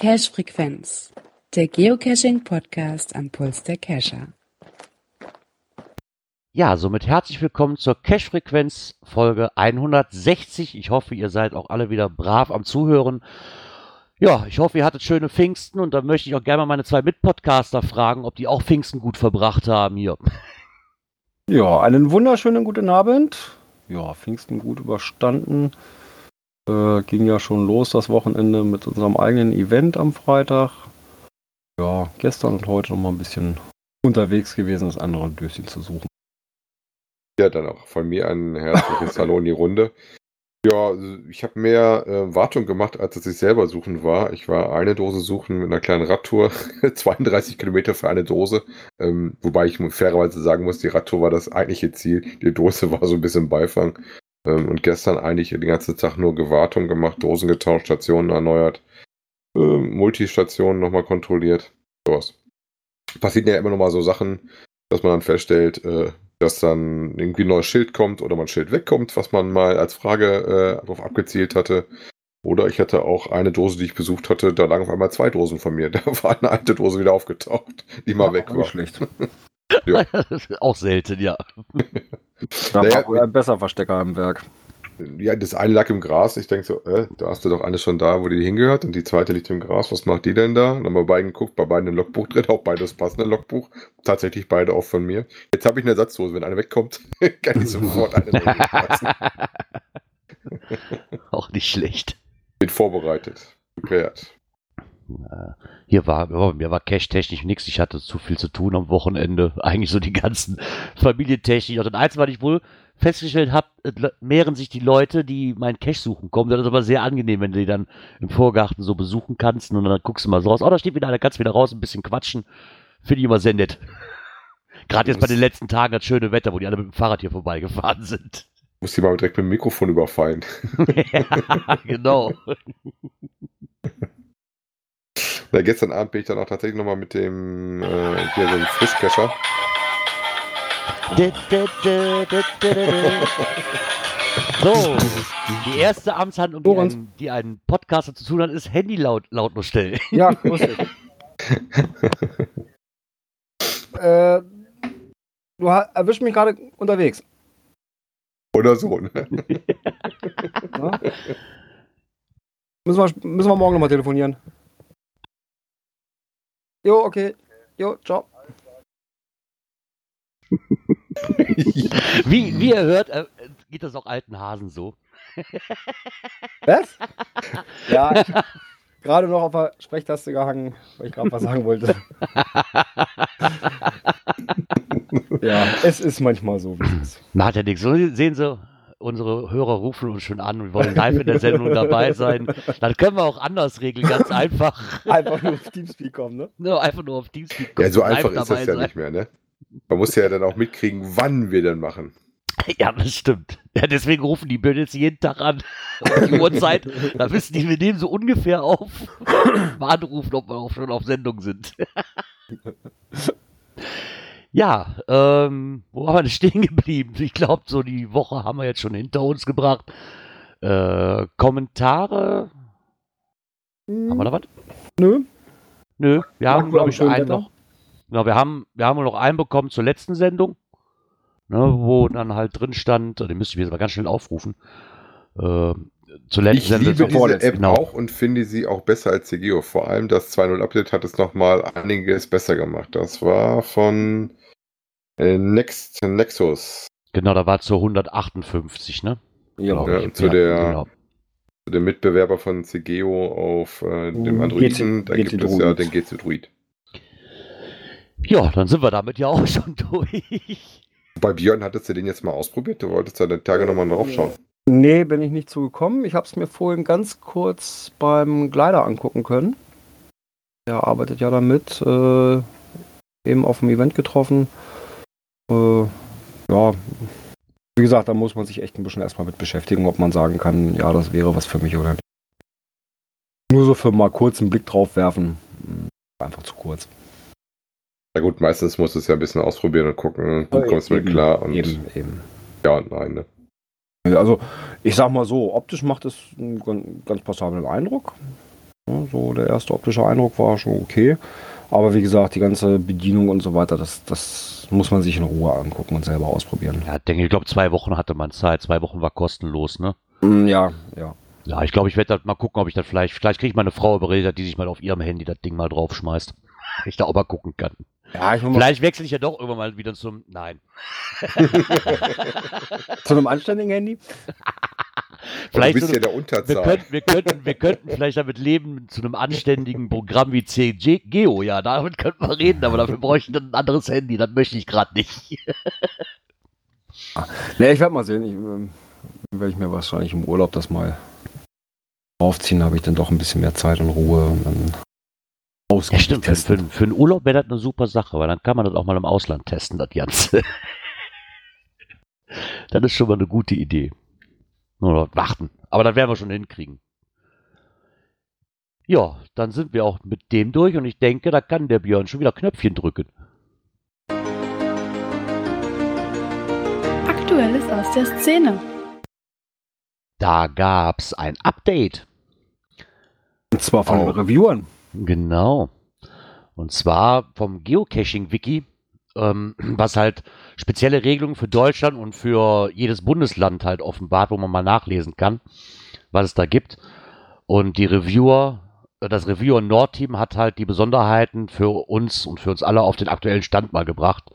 Cache Frequenz, der Geocaching Podcast am Puls der Cacher. Ja, somit herzlich willkommen zur Cache Frequenz Folge 160. Ich hoffe, ihr seid auch alle wieder brav am Zuhören. Ja, ich hoffe, ihr hattet schöne Pfingsten und da möchte ich auch gerne mal meine zwei Mitpodcaster fragen, ob die auch Pfingsten gut verbracht haben hier. Ja, einen wunderschönen guten Abend. Ja, Pfingsten gut überstanden. Äh, ging ja schon los das Wochenende mit unserem eigenen Event am Freitag. Ja, gestern und heute noch mal ein bisschen unterwegs gewesen, das andere Döschen zu suchen. Ja, dann auch von mir ein herzliches Hallo in die Runde. Ja, ich habe mehr äh, Wartung gemacht, als dass ich selber suchen war. Ich war eine Dose suchen mit einer kleinen Radtour, 32 Kilometer für eine Dose. Ähm, wobei ich fairerweise sagen muss, die Radtour war das eigentliche Ziel. Die Dose war so ein bisschen Beifang. Ähm, und gestern eigentlich den ganzen Tag nur Gewartung gemacht, Dosen getauscht, Stationen erneuert, ähm, Multistationen nochmal kontrolliert. Sowas. Passieren ja immer noch mal so Sachen, dass man dann feststellt, äh, dass dann irgendwie ein neues Schild kommt oder mal ein Schild wegkommt, was man mal als Frage äh, darauf abgezielt hatte. Oder ich hatte auch eine Dose, die ich besucht hatte, da lagen auf einmal zwei Dosen von mir. Da war eine alte Dose wieder aufgetaucht, die mal ja, weg war. Schlecht. ja. auch selten, ja. da naja, war ein besser Verstecker im Werk ja, das eine lag im Gras. Ich denke so, äh, da hast du doch eine schon da, wo die hingehört. Und die zweite liegt im Gras. Was macht die denn da? Dann haben wir beiden geguckt, bei beiden ein Logbuch drin, auch beides passende Logbuch. Tatsächlich beide auch von mir. Jetzt habe ich eine Ersatzdose. Wenn eine wegkommt, kann ich sofort eine auch nicht schlecht. Bin vorbereitet. Prepared. Hier war, oh, mir war cash-technisch nichts. Ich hatte zu viel zu tun am Wochenende. Eigentlich so die ganzen Familientechnik. Und eins, was ich wohl festgestellt habe, mehren sich die Leute, die meinen Cash suchen kommen. Das ist aber sehr angenehm, wenn du die dann im Vorgarten so besuchen kannst und dann guckst du mal so raus. Oh, da steht wieder einer, kannst wieder raus, ein bisschen quatschen. Finde ich immer sehr nett. Gerade jetzt bei den letzten Tagen das schöne Wetter, wo die alle mit dem Fahrrad hier vorbeigefahren sind. Muss die mal direkt mit dem Mikrofon überfallen. ja, genau. Na, gestern Abend bin ich dann auch tatsächlich nochmal mit dem äh, hier so Frischkescher so, die erste Amtshandlung, die, ein, die einen Podcaster zu tun hat, ist Handy laut, lautlos stellen. Ja, muss ich. äh, du erwischst mich gerade unterwegs. Oder so, ne? ja? müssen, wir, müssen wir morgen nochmal telefonieren. Jo, okay. Jo, ciao. wie, wie ihr hört, äh, geht das auch alten Hasen so. Was? Ja, ich gerade noch auf der Sprechtaste gehangen, weil ich gerade was sagen wollte. ja, es ist manchmal so, wie es ist. Macht ja nichts. So sehen Sie, unsere Hörer rufen uns schon an und wollen live in der Sendung dabei sein. Dann können wir auch anders regeln, ganz einfach. Einfach nur auf Teamspeak kommen, ne? Ja, einfach nur auf Teamspeak kommen. Ja, so einfach ist das ja sein. nicht mehr, ne? Man muss ja dann auch mitkriegen, wann wir denn machen. Ja, das stimmt. Ja, deswegen rufen die Bödels jeden Tag an. die Uhrzeit, da wissen die, wir nehmen so ungefähr auf, anrufen, ob wir auch schon auf Sendung sind. ja, ähm, wo haben wir denn stehen geblieben? Ich glaube, so die Woche haben wir jetzt schon hinter uns gebracht. Äh, Kommentare? Hm. Haben wir da was? Nö. Nö, wir haben, glaube ich, einen noch. Genau, wir haben, wir haben noch einen bekommen zur letzten Sendung, ne, wo dann halt drin stand, den müsste ich jetzt mal ganz schnell aufrufen. Äh, zur letzten ich Sendung. liebe diese App genau. auch und finde sie auch besser als CGO. Vor allem das 2.0 Update hat es nochmal einiges besser gemacht. Das war von äh, Next, Nexus. Genau, da war zur 158, ne? Ja, ja zu ja, der genau. der Mitbewerber von CGO auf äh, dem Androiden, da gibt es ja den GC Druid. Ja, dann sind wir damit ja auch schon durch. Bei Björn hattest du den jetzt mal ausprobiert? Du wolltest ja den Tage nochmal drauf schauen. Nee, bin ich nicht zugekommen. Ich habe es mir vorhin ganz kurz beim Glider angucken können. Er arbeitet ja damit. Äh, eben auf dem Event getroffen. Äh, ja, wie gesagt, da muss man sich echt ein bisschen erstmal mit beschäftigen, ob man sagen kann, ja, das wäre was für mich oder nicht. Nur so für mal kurz einen Blick drauf werfen. einfach zu kurz. Na gut, meistens musst du es ja ein bisschen ausprobieren und gucken, du kommst mit Eben, klar und Eben, eben. ja und nein. Ne? Also, ich sag mal so, optisch macht es einen gan- ganz passablen Eindruck. Ja, so, der erste optische Eindruck war schon okay. Aber wie gesagt, die ganze Bedienung und so weiter, das, das muss man sich in Ruhe angucken und selber ausprobieren. Ja, denke, ich glaube, zwei Wochen hatte man Zeit. Zwei Wochen war kostenlos, ne? Mm, Ja, ja. Ja, ich glaube, ich werde mal gucken, ob ich das vielleicht, vielleicht kriege ich mal eine Frau überredet, die sich mal auf ihrem Handy das Ding mal draufschmeißt. Ich da auch mal gucken kann. Ja, Vielleicht wechsle ich ja doch irgendwann mal wieder zum, nein. zu einem anständigen Handy. Vielleicht du bist so ja der wir Unterzahl. könnten, wir, könnten, wir könnten vielleicht damit leben, zu einem anständigen Programm wie CG Geo, ja, damit könnten wir reden, aber dafür bräuchte ich dann ein anderes Handy, das möchte ich gerade nicht. Ne, ich werde mal sehen. Ich, ähm, werde ich mir wahrscheinlich im Urlaub das mal aufziehen, habe ich dann doch ein bisschen mehr Zeit und Ruhe und dann Ja, stimmt, für, für, für einen Urlaub wäre das eine super Sache, weil dann kann man das auch mal im Ausland testen, das Ganze. das ist schon mal eine gute Idee. Nur noch warten. Aber das werden wir schon hinkriegen. Ja, dann sind wir auch mit dem durch und ich denke, da kann der Björn schon wieder Knöpfchen drücken. Aktuelles aus der Szene. Da gab's ein Update. Und zwar von Oh. den Reviewern. Genau. Und zwar vom Geocaching-Wiki, ähm, was halt spezielle Regelungen für Deutschland und für jedes Bundesland halt offenbart, wo man mal nachlesen kann, was es da gibt. Und die Reviewer, das Reviewer Nord-Team hat halt die Besonderheiten für uns und für uns alle auf den aktuellen Stand mal gebracht.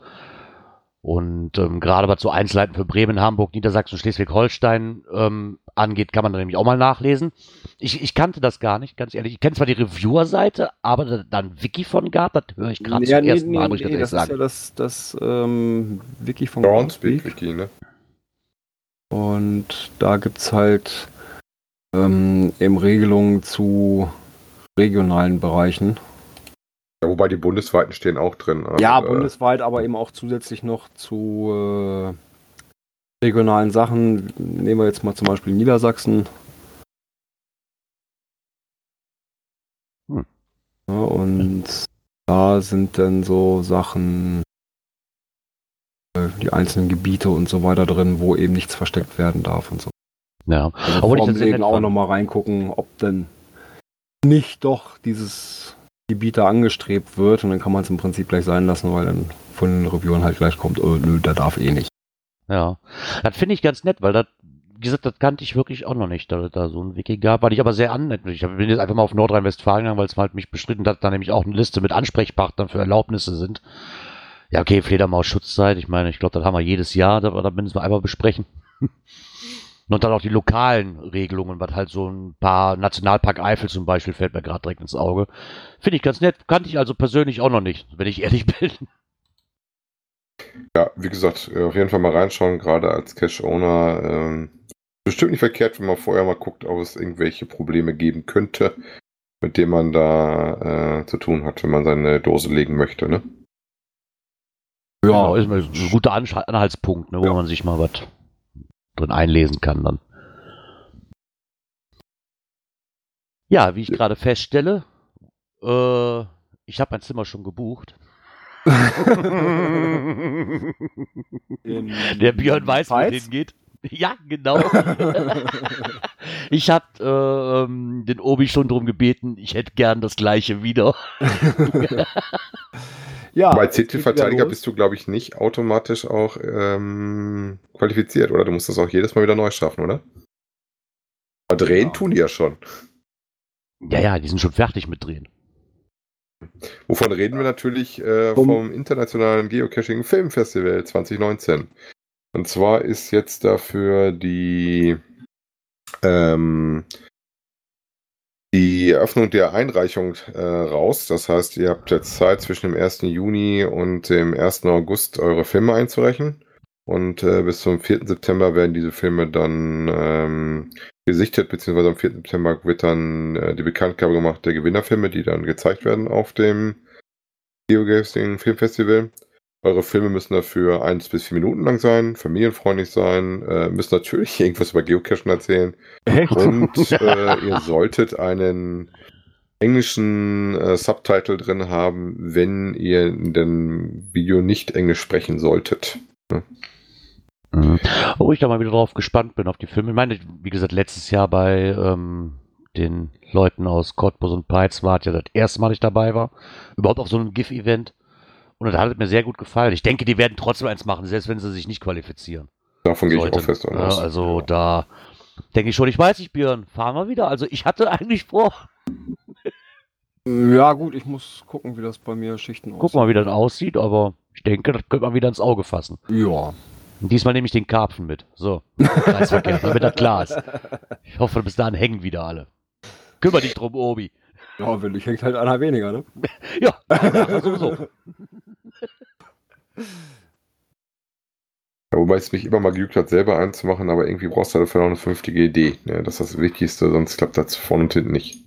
Und ähm, gerade was so Einzelheiten für Bremen, Hamburg, Niedersachsen, Schleswig-Holstein ähm, angeht, kann man da nämlich auch mal nachlesen. Ich, ich kannte das gar nicht, ganz ehrlich. Ich kenne zwar die Reviewer-Seite, aber da, da ein Wiki von gab, das höre ich gerade Ja, zum nee, ersten Mal, nee, muss ich nee, das ist ja sagen. das, das ähm, Wiki von Groundspeak. Wiki, ne? Und da gibt es halt ähm, eben Regelungen zu regionalen Bereichen. Ja, wobei die bundesweiten stehen auch drin. Also, ja, äh, bundesweit, aber eben auch zusätzlich noch zu äh, regionalen Sachen. Nehmen wir jetzt mal zum Beispiel Niedersachsen. Hm. Ja, und da sind dann so Sachen, äh, die einzelnen Gebiete und so weiter drin, wo eben nichts versteckt werden darf und so. Ja. Also Obwohl ich nett auch nochmal reingucken, ob denn nicht doch dieses Gebiet da angestrebt wird und dann kann man es im Prinzip gleich sein lassen, weil dann von den Reviewern halt gleich kommt, oh, nö, der darf eh nicht. Ja, das finde ich ganz nett, weil das, wie gesagt, das kannte ich wirklich auch noch nicht, dass es da so ein Wiki gab, weil ich aber sehr annett. Ich bin jetzt einfach mal auf Nordrhein-Westfalen gegangen, weil es halt mich bestritten hat, da nämlich auch eine Liste mit Ansprechpartnern für Erlaubnisse sind. Ja, okay, Fledermaus-Schutzzeit, ich meine, ich glaube, das haben wir jedes Jahr, da müssen wir einmal besprechen. Und dann auch die lokalen Regelungen, was halt so ein paar Nationalpark Eifel zum Beispiel fällt mir gerade direkt ins Auge. Finde ich ganz nett, kannte ich also persönlich auch noch nicht, wenn ich ehrlich bin. Ja, wie gesagt, äh, auf jeden Fall mal reinschauen, gerade als Cache-Owner. Ähm, bestimmt nicht verkehrt, wenn man vorher mal guckt, ob es irgendwelche Probleme geben könnte, mit denen man da äh, zu tun hat, wenn man seine Dose legen möchte. Ne? Genau, ist mal ein guter Anhaltspunkt, ne, wo Ja. man sich mal was drin einlesen kann dann. Ja, wie ich gerade feststelle, äh, ich habe mein Zimmer schon gebucht. Der Björn weiß, wo es hingeht. Ja, genau. ich habe äh, ähm, den Obi schon drum gebeten, ich hätte gern das gleiche wieder. Ja, Titelverteidiger los. bist du, glaube ich, nicht automatisch auch ähm, qualifiziert, oder? Du musst das auch jedes Mal wieder neu schaffen, oder? Aber drehen Ja. tun die ja schon. Ja, ja, die sind schon fertig mit drehen. Wovon reden wir natürlich äh, Vom- vom Internationalen Geocaching Filmfestival 2019. Und zwar ist jetzt dafür die, ähm, die Eröffnung der Einreichung äh, raus. Das heißt, ihr habt jetzt Zeit zwischen dem 1. Juni und dem 1. August eure Filme einzureichen. Und äh, bis zum 4. September werden diese Filme dann ähm, gesichtet, beziehungsweise am 4. September wird dann äh, die Bekanntgabe gemacht der Gewinnerfilme, die dann gezeigt werden auf dem GeoGazing Filmfestival. Eure Filme müssen dafür eins bis vier Minuten lang sein, familienfreundlich sein, äh, müssen natürlich irgendwas über Geocachen erzählen Echt? und äh, ihr solltet einen englischen äh, Subtitle drin haben, wenn ihr in dem Video nicht Englisch sprechen solltet. Mhm. Wo ich da mal wieder drauf gespannt bin auf die Filme. Ich meine, wie gesagt, letztes Jahr bei ähm, den Leuten aus Cottbus und Peitz war ja das erste Mal, dass ich dabei war. Überhaupt auf so einem GIF-Event. Und das hat mir sehr gut gefallen. Ich denke, die werden trotzdem eins machen, selbst wenn sie sich nicht qualifizieren. Davon gehe ich auch fest Ja, also da denke ich schon, ich weiß nicht, Björn, fahren wir wieder. Also ich hatte eigentlich vor, Ja, gut, ich muss gucken, wie das bei mir Schichten aussieht. guck mal, wie das aussieht, aber ich denke, das könnte man wieder ins Auge fassen. Ja. Und diesmal nehme ich den Karpfen mit. So, Kreisverkehr, damit das klar ist. Ich hoffe, bis dahin hängen wieder alle. Kümmer dich drum, Obi. Ja, wenn nicht, hängt halt einer weniger, ne? Ja, ja sowieso. Ja, wobei es mich immer mal geübt hat, selber einzumachen, aber irgendwie brauchst du dafür noch eine vernünftige Idee. Ne? Das ist das Wichtigste, sonst klappt das vorne und hinten nicht.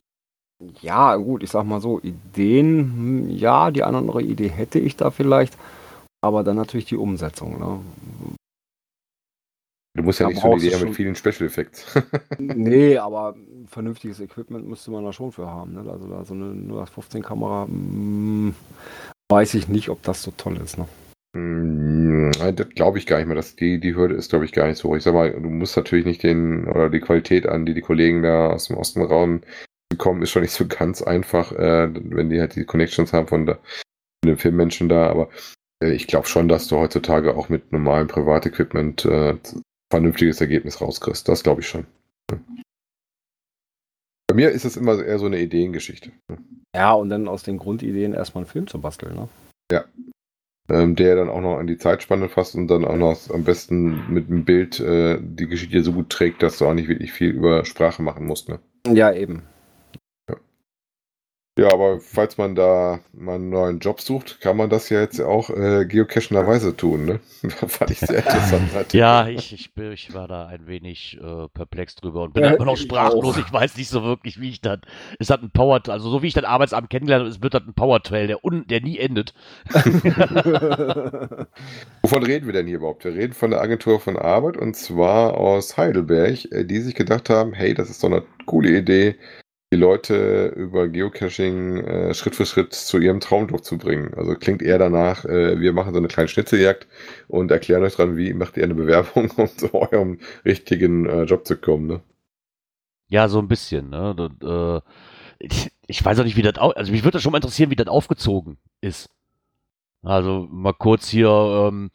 Ja, gut, ich sag mal so, Ideen, hm, ja, die eine oder andere Idee hätte ich da vielleicht, aber dann natürlich die Umsetzung, ne? Du musst ja Da nicht so eine Idee mit vielen Special Effects. Nee, aber vernünftiges Equipment müsste man da schon für haben, ne? Also da so eine 0815-Kamera, hm, weiß ich nicht, ob das so toll ist, ne? Nein, das glaube ich gar nicht mehr. Das, die, die Hürde ist, glaube ich, gar nicht so hoch. Ich sag mal, du musst natürlich nicht den oder die Qualität an, die die Kollegen da aus dem Osten Raum bekommen, ist schon nicht so ganz einfach, äh, wenn die halt die Connections haben von, der, von den Filmmenschen da. Aber äh, ich glaube schon, dass du heutzutage auch mit normalem Privatequipment äh, vernünftiges Ergebnis rauskriegst. Das glaube ich schon. Bei mir ist es immer eher so eine Ideengeschichte. Ja, und dann aus den Grundideen erstmal einen Film zu basteln, ne? ähm, der dann auch noch an die Zeitspanne fasst und dann auch noch am besten mit dem Bild äh, die Geschichte so gut trägt, dass du auch nicht wirklich viel über Sprache machen musst. Ne? Ja, eben. Ja, aber falls man da mal einen neuen Job sucht, kann man das ja jetzt auch äh, geocachenderweise tun. Ne? Fand ich sehr interessant. Artikel. Ja, ich, ich, bin- ich war da ein wenig äh, perplex drüber und bin Ja, immer noch ich sprachlos. auch. Ich weiß nicht so wirklich, wie ich das. Es hat ein Power, also so wie ich das Arbeitsamt kennengelernt habe, es wird das ein Power Trail, der, un, der nie endet. Wovon reden wir denn hier überhaupt? Wir reden von der Agentur von Arbeit und zwar aus Heidelberg, äh, die sich gedacht haben, hey, das ist doch eine coole Idee, die Leute über Geocaching äh, Schritt für Schritt zu ihrem Traumjob zu bringen. Also klingt eher danach, äh, wir machen so eine kleine Schnitzeljagd und erklären euch dran, wie macht ihr eine Bewerbung, um zu eurem richtigen äh, Job zu kommen. Ne? Ja, so ein bisschen. Ne? Und, äh, ich, ich weiß auch nicht, wie das au Also mich würde das schon mal interessieren, wie das aufgezogen ist. Also mal kurz hier. Ähm,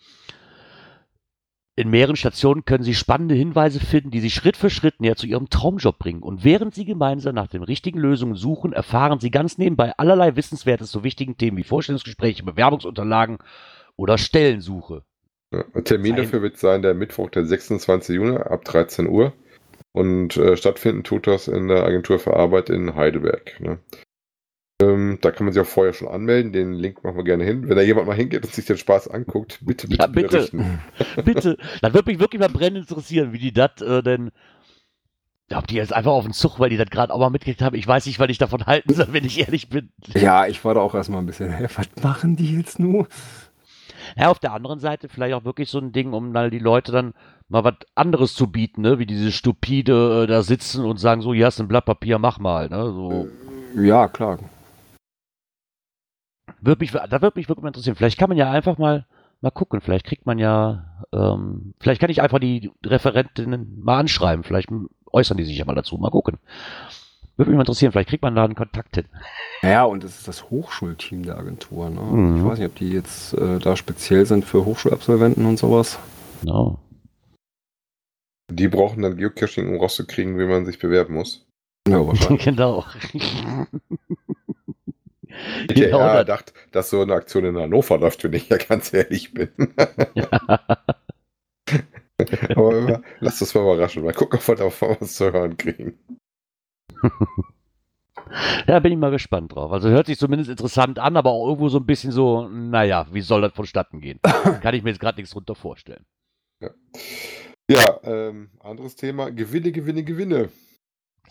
in mehreren Stationen können Sie spannende Hinweise finden, die Sie Schritt für Schritt näher zu Ihrem Traumjob bringen. Und während Sie gemeinsam nach den richtigen Lösungen suchen, erfahren Sie ganz nebenbei allerlei Wissenswertes zu wichtigen Themen wie Vorstellungsgespräche, Bewerbungsunterlagen oder Stellensuche. Ja, Termin dafür wird sein der Mittwoch, der 26. Juni ab 13 Uhr. Und äh, stattfinden tut das in der Agentur für Arbeit in Heidelberg. Ne? Ähm, da kann man sich auch vorher schon anmelden. Den Link machen wir gerne hin. Wenn da jemand mal hingeht und sich den Spaß anguckt, bitte, bitte, Ja, bitte. berichten. Bitte, das würde mich wirklich mal brennend interessieren, wie die das äh, denn. Ja, Ob die jetzt einfach auf den Zug, weil die das gerade auch mal mitgekriegt haben. Ich weiß nicht, was ich davon halten soll, wenn ich ehrlich bin. ja, ich war da auch erstmal ein bisschen, hä, was machen die jetzt nur? Ja, auf der anderen Seite vielleicht auch wirklich so ein Ding, um dann die Leute dann mal was anderes zu bieten, ne? Wie diese stupide äh, da sitzen und sagen, so, hier hast du ein Blatt Papier, mach mal, ne? So. Ja, klar. Wird mich, da würde mich wirklich mal interessieren. Vielleicht kann man ja einfach mal, mal gucken. Vielleicht kriegt man ja, ähm, vielleicht kann ich einfach die Referentinnen mal anschreiben. Vielleicht äußern die sich ja mal dazu. Mal gucken. Würde mich mal interessieren. Vielleicht kriegt man da einen Kontakt hin. Ja, und es ist das Hochschulteam der Agentur. Ne? Mhm. Ich weiß nicht, ob die jetzt äh, da speziell sind für Hochschulabsolventen und sowas. Genau. Die brauchen dann Geocaching, um rauszukriegen, wie man sich bewerben muss. Ja, wahrscheinlich. genau. Ich hätte Genau das. gedacht, dass so eine Aktion in Hannover läuft, wenn ich ja ganz ehrlich bin. Aber lasst uns mal überraschen. Mal gucken, ob wir da mal was zu hören kriegen. Ja, bin ich mal gespannt drauf. Also hört sich zumindest interessant an, aber auch irgendwo so ein bisschen so, naja, wie soll das vonstatten gehen? Kann ich mir jetzt gerade nichts drunter vorstellen. Ja, ähm, anderes Thema. Gewinne, Gewinne, Gewinne.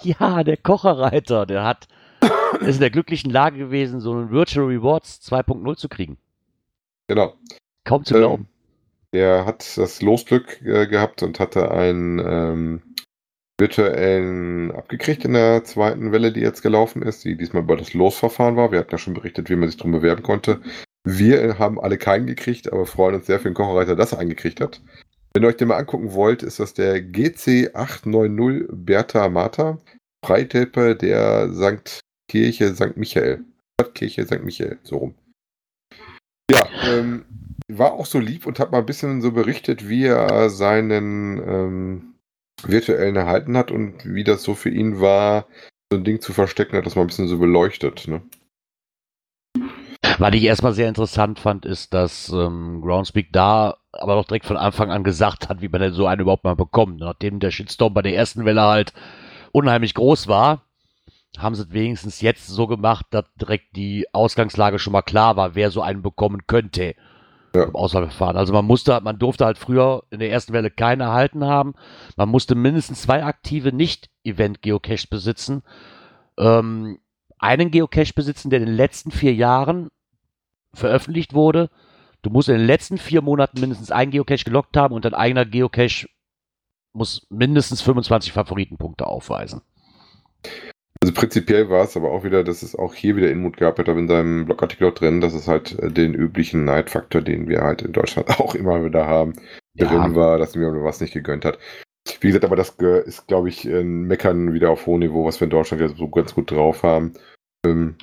Ja, der Kocherreiter, der hat, ist in der glücklichen Lage gewesen, so einen Virtual Rewards 2.0 zu kriegen. Genau. Kaum zu Ähm, glauben. Der hat das Losglück äh, gehabt und hatte ein, ähm, virtuellen abgekriegt in der zweiten Welle, die jetzt gelaufen ist, die diesmal über das Losverfahren war. Wir hatten ja schon berichtet, wie man sich drum bewerben konnte. Wir haben alle keinen gekriegt, aber freuen uns sehr für den Kocherreiter, dass er einen gekriegt hat. Wenn ihr euch den mal angucken wollt, ist das der GC890 Bertha Martha, Freitipper der St. Kirche St. Michael. Stadtkirche St. Michael, so rum. Ja, ähm, war auch so lieb und hat mal ein bisschen so berichtet, wie er seinen ähm, virtuellen erhalten hat und wie das so für ihn war, so ein Ding zu verstecken, hat das mal ein bisschen so beleuchtet. Ne? Was ich erstmal sehr interessant fand, ist, dass ähm, Groundspeak da aber doch direkt von Anfang an gesagt hat, wie man denn so einen überhaupt mal bekommt. Nachdem der Shitstorm bei der ersten Welle halt unheimlich groß war, haben sie es wenigstens jetzt so gemacht, dass direkt die Ausgangslage schon mal klar war, wer so einen bekommen könnte ja. im Auswahlverfahren. Also man musste, man durfte halt früher in der ersten Welle keine erhalten haben. Man musste mindestens zwei aktive Nicht-Event-Geocaches besitzen. Ähm, einen Geocache besitzen, der in den letzten vier Jahren veröffentlicht wurde. Du musst in den letzten vier Monaten mindestens einen Geocache gelockt haben und dein eigener Geocache muss mindestens 25 Favoritenpunkte aufweisen. Also prinzipiell war es aber auch wieder, dass es auch hier wieder Inmut gab, hat er in seinem Blogartikel auch drin, dass es halt äh, den üblichen Neidfaktor, den wir halt in Deutschland auch immer wieder haben, ja. drin war, dass mir was nicht gegönnt hat. Wie gesagt, aber das ist, glaube ich, ein Meckern wieder auf hohem Niveau, was wir in Deutschland ja so ganz gut drauf haben. Ähm,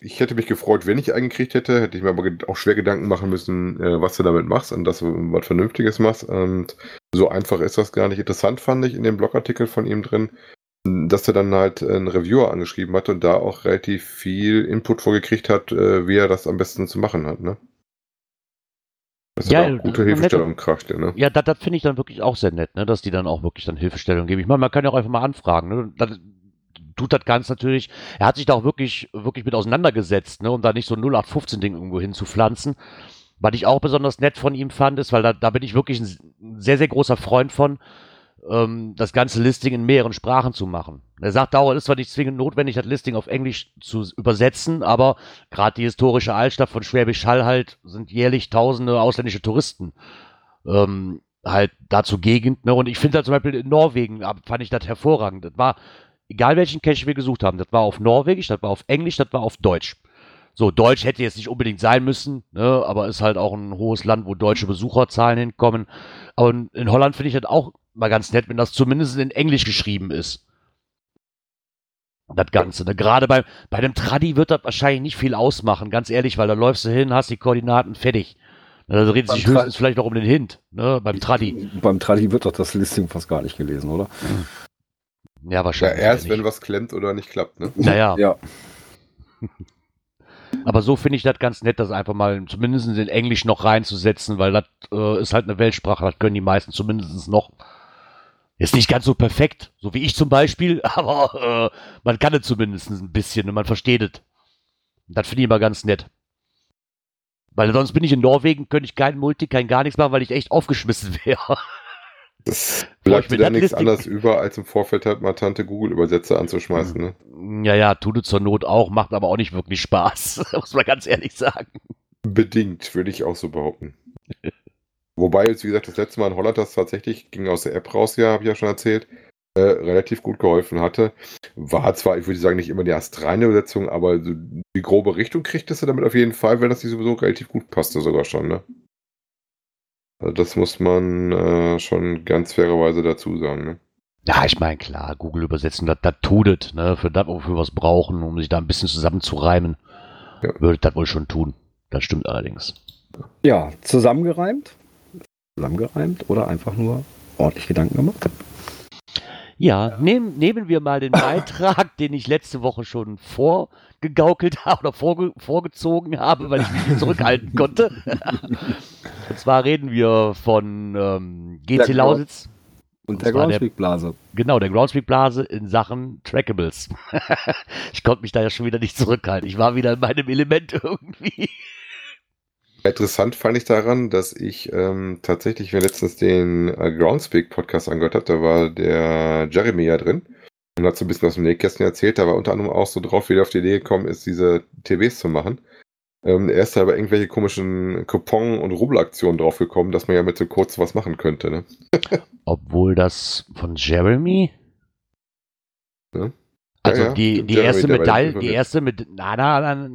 ich hätte mich gefreut, wenn ich einen gekriegt hätte, hätte ich mir aber auch schwer Gedanken machen müssen, äh, was du damit machst und dass du was Vernünftiges machst. Und so einfach ist das gar nicht. Interessant fand ich in dem Blogartikel von ihm drin, dass er dann halt einen Reviewer angeschrieben hat und da auch relativ viel Input vorgekriegt hat, äh, wie er das am besten zu machen hat, ne? Das ja, auch gute Hilfestellung kracht, ne? Ja, das, das finde ich dann wirklich auch sehr nett, ne? dass die dann auch wirklich dann Hilfestellung geben. Ich meine, man kann ja auch einfach mal anfragen. Ne? Das tut das Ganze natürlich, er hat sich da auch wirklich, wirklich mit auseinandergesetzt, ne? um da nicht so ein 0815-Ding irgendwo hinzupflanzen. Was ich auch besonders nett von ihm fand, ist, weil da, da bin ich wirklich ein sehr, sehr großer Freund von, ähm, das ganze Listing in mehreren Sprachen zu machen. Er sagt auch, es ist zwar nicht zwingend notwendig, das Listing auf Englisch zu übersetzen, aber gerade die historische Altstadt von Schwäbisch Hall halt sind jährlich tausende ausländische Touristen ähm, halt da zur Gegend. Ne? Und ich finde da zum Beispiel in Norwegen fand ich das hervorragend. Das war, egal welchen Cache wir gesucht haben, das war auf Norwegisch, das war auf Englisch, das war auf Deutsch. So, Deutsch hätte jetzt nicht unbedingt sein müssen, ne, aber ist halt auch ein hohes Land, wo deutsche Besucherzahlen hinkommen. Aber in Holland finde ich das auch mal ganz nett, wenn das zumindest in Englisch geschrieben ist. Das Ganze. Ne? Gerade bei, bei dem Tradi wird das wahrscheinlich nicht viel ausmachen, ganz ehrlich, weil da läufst du hin, hast die Koordinaten fertig. Da dreht sich höchstens vielleicht noch um den Hint, ne, beim Tradi. Beim Tradi wird doch das Listing fast gar nicht gelesen, oder? Ja, wahrscheinlich. Ja, erst wenn was klemmt oder nicht klappt, ne? Naja. Ja. Aber so finde ich das ganz nett, das einfach mal zumindest in Englisch noch reinzusetzen, weil das äh, ist halt eine Weltsprache, das können die meisten zumindest noch. Ist nicht ganz so perfekt, so wie ich zum Beispiel, aber äh, man kann es zumindest ein bisschen und man versteht es. Das finde ich immer ganz nett. Weil sonst bin ich in Norwegen, könnte ich kein Multi, kein gar nichts machen, weil ich echt aufgeschmissen wäre. Das bleibt dir dann nichts anderes über, als im Vorfeld halt mal Tante Google-Übersetzer anzuschmeißen, ne? Ja, ja, tut es zur Not auch, macht aber auch nicht wirklich Spaß, muss man ganz ehrlich sagen. Bedingt, würde ich auch so behaupten. Wobei jetzt, wie gesagt, das letzte Mal in Holland das tatsächlich ging aus der App raus, ja, habe ich ja schon erzählt, äh, relativ gut geholfen hatte. War zwar, ich würde sagen, nicht immer die astreine Übersetzung, aber so die grobe Richtung kriegtest du damit auf jeden Fall, wenn das dir sowieso relativ gut passte sogar schon, ne? Also das muss man äh, schon ganz fairerweise dazu sagen. Ne? Ja, ich meine, klar, Google übersetzen, das, das tut es, ne? Für das, wofür wir was brauchen, um sich da ein bisschen zusammenzureimen, ja. würde das wohl schon tun. Das stimmt allerdings. Ja, zusammengereimt? Zusammengereimt oder einfach nur ordentlich Gedanken gemacht? Ja, ja. Nehm, nehmen wir mal den Beitrag, den ich letzte Woche schon vorgegaukelt habe oder vorge vorgezogen habe, weil ich mich zurückhalten konnte. Und zwar reden wir von ähm, GC der Lausitz. Und der Groundspeak-Blase. Genau, der Groundspeak-Blase in Sachen Trackables. ich konnte mich da ja schon wieder nicht zurückhalten. Ich war wieder in meinem Element irgendwie. Interessant fand ich daran, dass ich ähm, tatsächlich mir letztens den äh, Groundspeak-Podcast angehört habe. Da war der Jeremy ja drin und hat so ein bisschen aus dem Nähkästchen erzählt. Da war unter anderem auch so drauf, wie er auf die Idee gekommen ist, diese TVs zu machen. Ähm, er ist da über irgendwelche komischen Coupon- und Rubelaktionen draufgekommen, dass man ja mit so kurz was machen könnte. Ne? Obwohl das von Jeremy? Ja. Also Ja, ja, die, stimmt, die Jeremy, erste Medaille, die erste mit, na, na, na,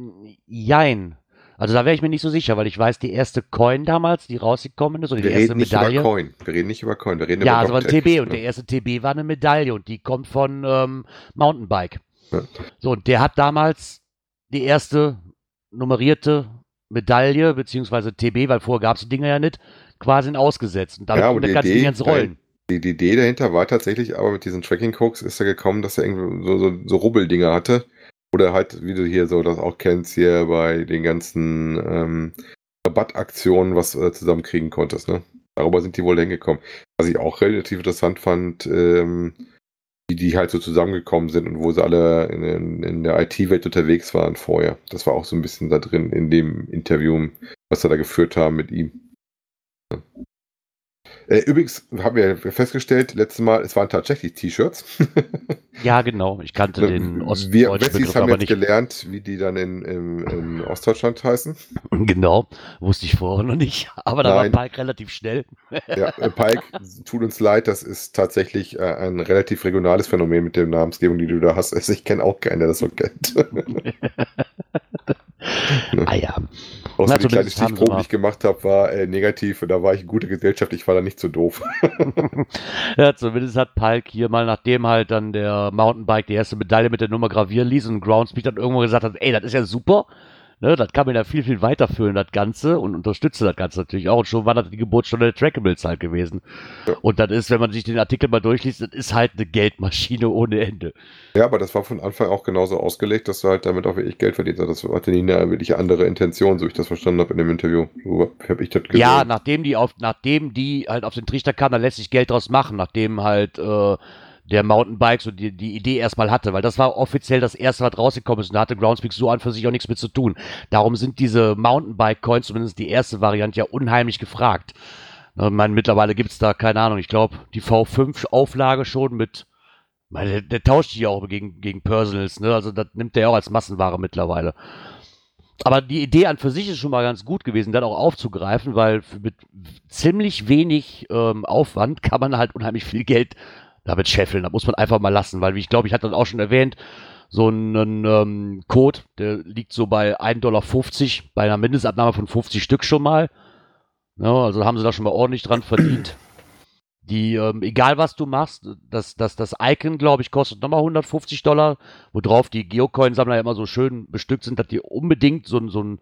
jein. Also da wäre ich mir nicht so sicher, weil ich weiß, die erste Coin damals, die rausgekommen ist, oder die Wir erste reden nicht Medaille. über Coin. Wir reden nicht über Coin. Wir reden Ja, über also war ein TB und ne? der erste TB war eine Medaille und die kommt von ähm, Mountainbike. Ja. So, und der hat damals die erste nummerierte Medaille, beziehungsweise TB, weil vorher gab es die Dinger ja nicht, quasi ausgesetzt. Und damit Ja, ja, der die ganze Idee- Ding ins Rollen. Die, die Idee dahinter war tatsächlich, aber mit diesen Tracking-Cooks ist er gekommen, dass er irgendwie so, so, so Rubbeldinger hatte. Oder halt, wie du hier so das auch kennst, hier bei den ganzen ähm, Rabattaktionen, was du äh, zusammenkriegen konntest. Ne? Darüber sind die wohl hingekommen. Was ich auch relativ interessant fand, ähm, wie die halt so zusammengekommen sind und wo sie alle in, in, in der IT-Welt unterwegs waren vorher. Das war auch so ein bisschen da drin in dem Interview, was sie da geführt haben mit ihm. Äh, übrigens haben wir festgestellt, letztes Mal, es waren tatsächlich T-Shirts. Ja, genau. Ich kannte den wir ostdeutschen Wessis Begriff haben aber jetzt nicht. gelernt, wie die dann in, in, in Ostdeutschland heißen. Genau. Wusste ich vorher noch nicht. Aber da Nein. war Pike relativ schnell. Ja, äh, Pike, tut uns leid, das ist tatsächlich äh, ein relativ regionales Phänomen mit der Namensgebung, die du da hast. Also ich kenne auch keinen, der das so kennt. Ah ja. Außer Na, die kleine Stichprobe, die ich gemacht habe, war äh, negativ. Da war ich in guter Gesellschaft, ich war da nicht so doof. Ja, zumindest hat Palk hier mal, nachdem halt dann der Mountainbike die erste Medaille mit der Nummer gravieren ließ und Groundspeak dann irgendwo gesagt hat, ey, das ist ja super, ne, das kann man ja viel, viel weiterführen, das Ganze, und unterstütze das Ganze natürlich auch. Und schon war das die Geburtsstunde der Trackables halt gewesen. Ja. Und das ist, wenn man sich den Artikel mal durchliest, das ist halt eine Geldmaschine ohne Ende. Ja, aber das war von Anfang auch genauso ausgelegt, dass du halt damit auch wirklich Geld verdient hast. Das hatte nie eine wirklich andere Intention, so ich das verstanden habe in dem Interview. So habe ich das gesehen. Ja, nachdem die auf, nachdem die halt auf den Trichter kamen, dann lässt sich Geld draus machen, nachdem halt äh, der Mountainbike so die, die Idee erstmal hatte, weil das war offiziell das erste, was rausgekommen ist und da hatte Groundspeak so an für sich auch nichts mit zu tun. Darum sind diese Mountainbike-Coins, zumindest die erste Variante, ja unheimlich gefragt. Ne, Ich meine, mittlerweile gibt's da, keine Ahnung, ich glaube, die V5-Auflage schon mit, meine, der, der tauscht die ja auch gegen, gegen Personals, ne? Also das nimmt der ja auch als Massenware mittlerweile. Aber die Idee an für sich ist schon mal ganz gut gewesen, dann auch aufzugreifen, weil mit ziemlich wenig ähm, Aufwand kann man halt unheimlich viel Geld damit scheffeln. Da muss man einfach mal lassen, weil wie ich glaube, ich hatte das auch schon erwähnt, so ein ähm, Code, der liegt so bei 1,50 Dollar bei einer Mindestabnahme von 50 Stück schon mal. Ja, also haben sie da schon mal ordentlich dran verdient. Die, ähm, egal was du machst, das, das, das Icon, glaube ich, kostet nochmal 150 Dollar, worauf die Geocoin-Sammler ja immer so schön bestückt sind, dass die unbedingt so so ein,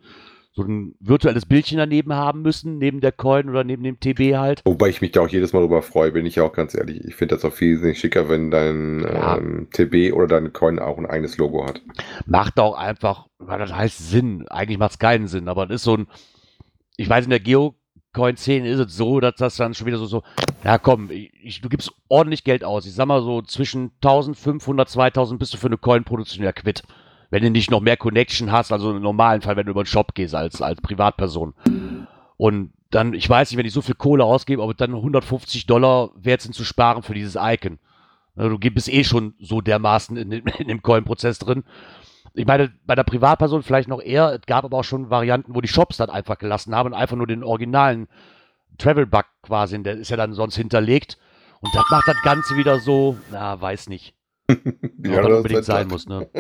so ein virtuelles Bildchen daneben haben müssen, neben der Coin oder neben dem TB halt. Wobei ich mich da auch jedes Mal drüber freue, bin ich ja auch ganz ehrlich. Ich finde das auch viel schicker, wenn dein Ja. ähm, TB oder dein Coin auch ein eigenes Logo hat. Macht auch einfach, weil das heißt Sinn. Eigentlich macht es keinen Sinn, aber das ist so ein, ich weiß, in der Geocoin-Szene ist es so, dass das dann schon wieder so, so, ja komm, ich, du gibst ordentlich Geld aus. Ich sag mal so, zwischen 1500, 2000 bist du für eine Coin-Produktion ja quitt. Wenn du nicht noch mehr Connection hast, also im normalen Fall, wenn du über den Shop gehst als, als Privatperson. Und dann, ich weiß nicht, wenn ich so viel Kohle ausgebe, ob dann 150 Dollar wert sind zu sparen für dieses Icon. Du bist eh schon so dermaßen in, dem- in dem Coin-Prozess drin. Ich meine, bei der Privatperson vielleicht noch eher, es gab aber auch schon Varianten, wo die Shops das einfach gelassen haben und einfach nur den originalen Travel-Bug quasi, der ist ja dann sonst hinterlegt. Und das macht das Ganze wieder so, na, weiß nicht. Wie Ob hat das er unbedingt das sein muss, ne?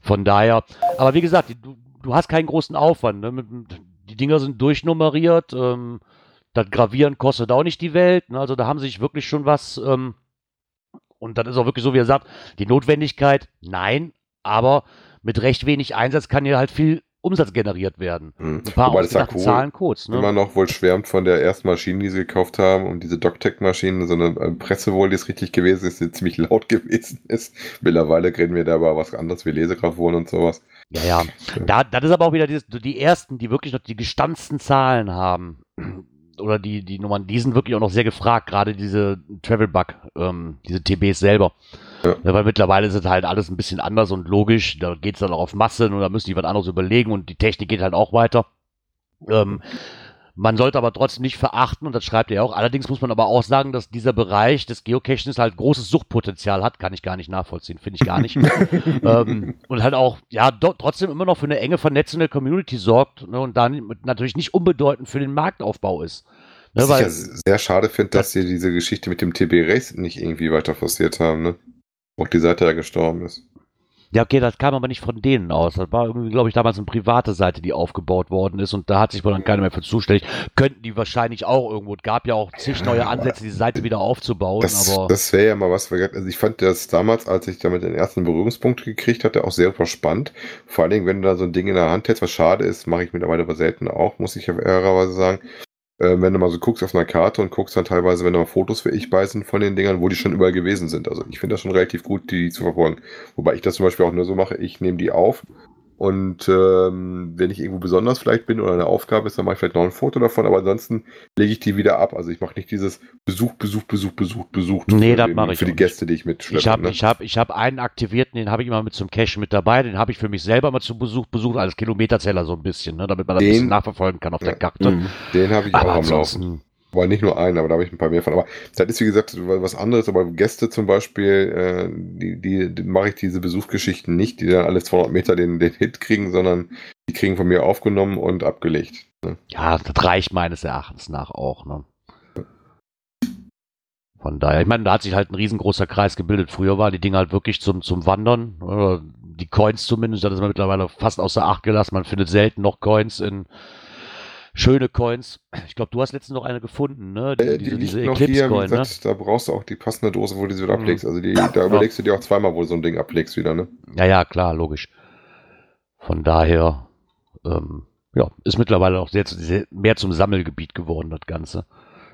Von daher, aber wie gesagt, du, du hast keinen großen Aufwand. Ne? Die Dinger sind durchnummeriert. Ähm, das Gravieren kostet auch nicht die Welt. Ne? Also da haben sie sich wirklich schon was. Ähm, und das ist auch wirklich so, wie er sagt, die Notwendigkeit, nein, aber mit recht wenig Einsatz kann hier halt viel Umsatz generiert werden. Hm. Ein paar Wobei das cool. Zahlen kurz. Ne? Immer noch wohl schwärmt von der ersten Maschine, die sie gekauft haben und diese DocTech-Maschine, so eine äh, Presse wohl, die es richtig gewesen ist, die ziemlich laut gewesen ist. Mittlerweile reden wir da über was anderes wie Lesegrafuren und sowas. Ja, ja. Da, das ist aber auch wieder dieses, die ersten, die wirklich noch die gestanzten Zahlen haben. Oder die, die Nummern, die sind wirklich auch noch sehr gefragt, gerade diese Travel-Bug, ähm, diese TBs selber. Ja. Ja, weil mittlerweile ist es halt alles ein bisschen anders und logisch. Da geht es dann auch auf Massen und da müssen die was anderes überlegen und die Technik geht halt auch weiter. Ähm, Man sollte aber trotzdem nicht verachten, und das schreibt er auch. Allerdings muss man aber auch sagen, dass dieser Bereich des Geocachings halt großes Suchtpotenzial hat. Kann ich gar nicht nachvollziehen, finde ich gar nicht. ähm, und halt auch, ja, trotzdem immer noch für eine enge Vernetzung der Community sorgt ne, und dann natürlich nicht unbedeutend für den Marktaufbau ist. Ne, Was ich ja sehr schade finde, dass sie diese Geschichte mit dem TB Race nicht irgendwie weiter forciert haben, ne? Auch die Seite ja gestorben ist. Ja, okay, das kam aber nicht von denen aus. Das war irgendwie, glaube ich, damals eine private Seite, die aufgebaut worden ist und da hat sich wohl dann keiner mehr für zuständig. Könnten die wahrscheinlich auch irgendwo. Es gab ja auch zig neue Ansätze, die Seite wieder aufzubauen, Das, aber. das wäre ja mal was. Also ich fand das damals, als ich damit den ersten Berührungspunkt gekriegt hatte, auch sehr spannend. Vor allen Dingen, wenn du da so ein Ding in der Hand hältst, was schade ist, mache ich mittlerweile aber selten auch, muss ich fairerweise sagen. Äh, wenn du mal so guckst auf einer Karte und guckst dann teilweise, wenn da Fotos für ich bei sind von den Dingern, wo die schon überall gewesen sind. Also ich finde das schon relativ gut, die zu verfolgen. Wobei ich das zum Beispiel auch nur so mache, ich nehme die auf und ähm, wenn ich irgendwo besonders vielleicht bin oder eine Aufgabe ist, dann mache ich vielleicht noch ein Foto davon, aber ansonsten lege ich die wieder ab. Also ich mache nicht dieses Besuch, Besuch, Besuch, Besuch, Besuch Nee, für, das mache ich für die Gäste, die ich mitschleppe. Ich habe ne? ich hab, ich hab einen aktivierten, den habe ich immer mit zum Cache mit dabei. Den habe ich für mich selber mal zum Besuch besucht, als Kilometerzähler so ein bisschen, ne, damit man das ein bisschen nachverfolgen kann auf der Ja. Karte. Mhm. Den habe ich Aber auch am Laufen. Weil nicht nur einen, aber da habe ich ein paar mehr von. Aber das ist wie gesagt was anderes. Aber Gäste zum Beispiel, äh, die, die, die mache ich diese Besuchsgeschichten nicht, die dann alle 200 Meter den, den Hit kriegen, sondern die kriegen von mir aufgenommen und abgelegt. Ne? ja, das reicht meines Erachtens nach auch, ne. Von daher, ich meine, da hat sich halt ein riesengroßer Kreis gebildet. Früher waren die Dinge halt wirklich zum, zum Wandern. Oder die Coins zumindest, das ist man mittlerweile fast außer Acht gelassen. Man findet selten noch Coins in schöne Coins. Ich glaube, du hast letztens noch eine gefunden, ne? Die, Äh, die diese diese noch Eclipse-Coin, ne? da brauchst du auch die passende Dose, wo du sie wieder Mhm. ablegst. Also die, da überlegst du dir auch zweimal, wo du so ein Ding ablegst wieder, ne? Ja, ja, klar, logisch. Von daher, ähm, ja, ist mittlerweile auch sehr, sehr, mehr zum Sammelgebiet geworden, das Ganze.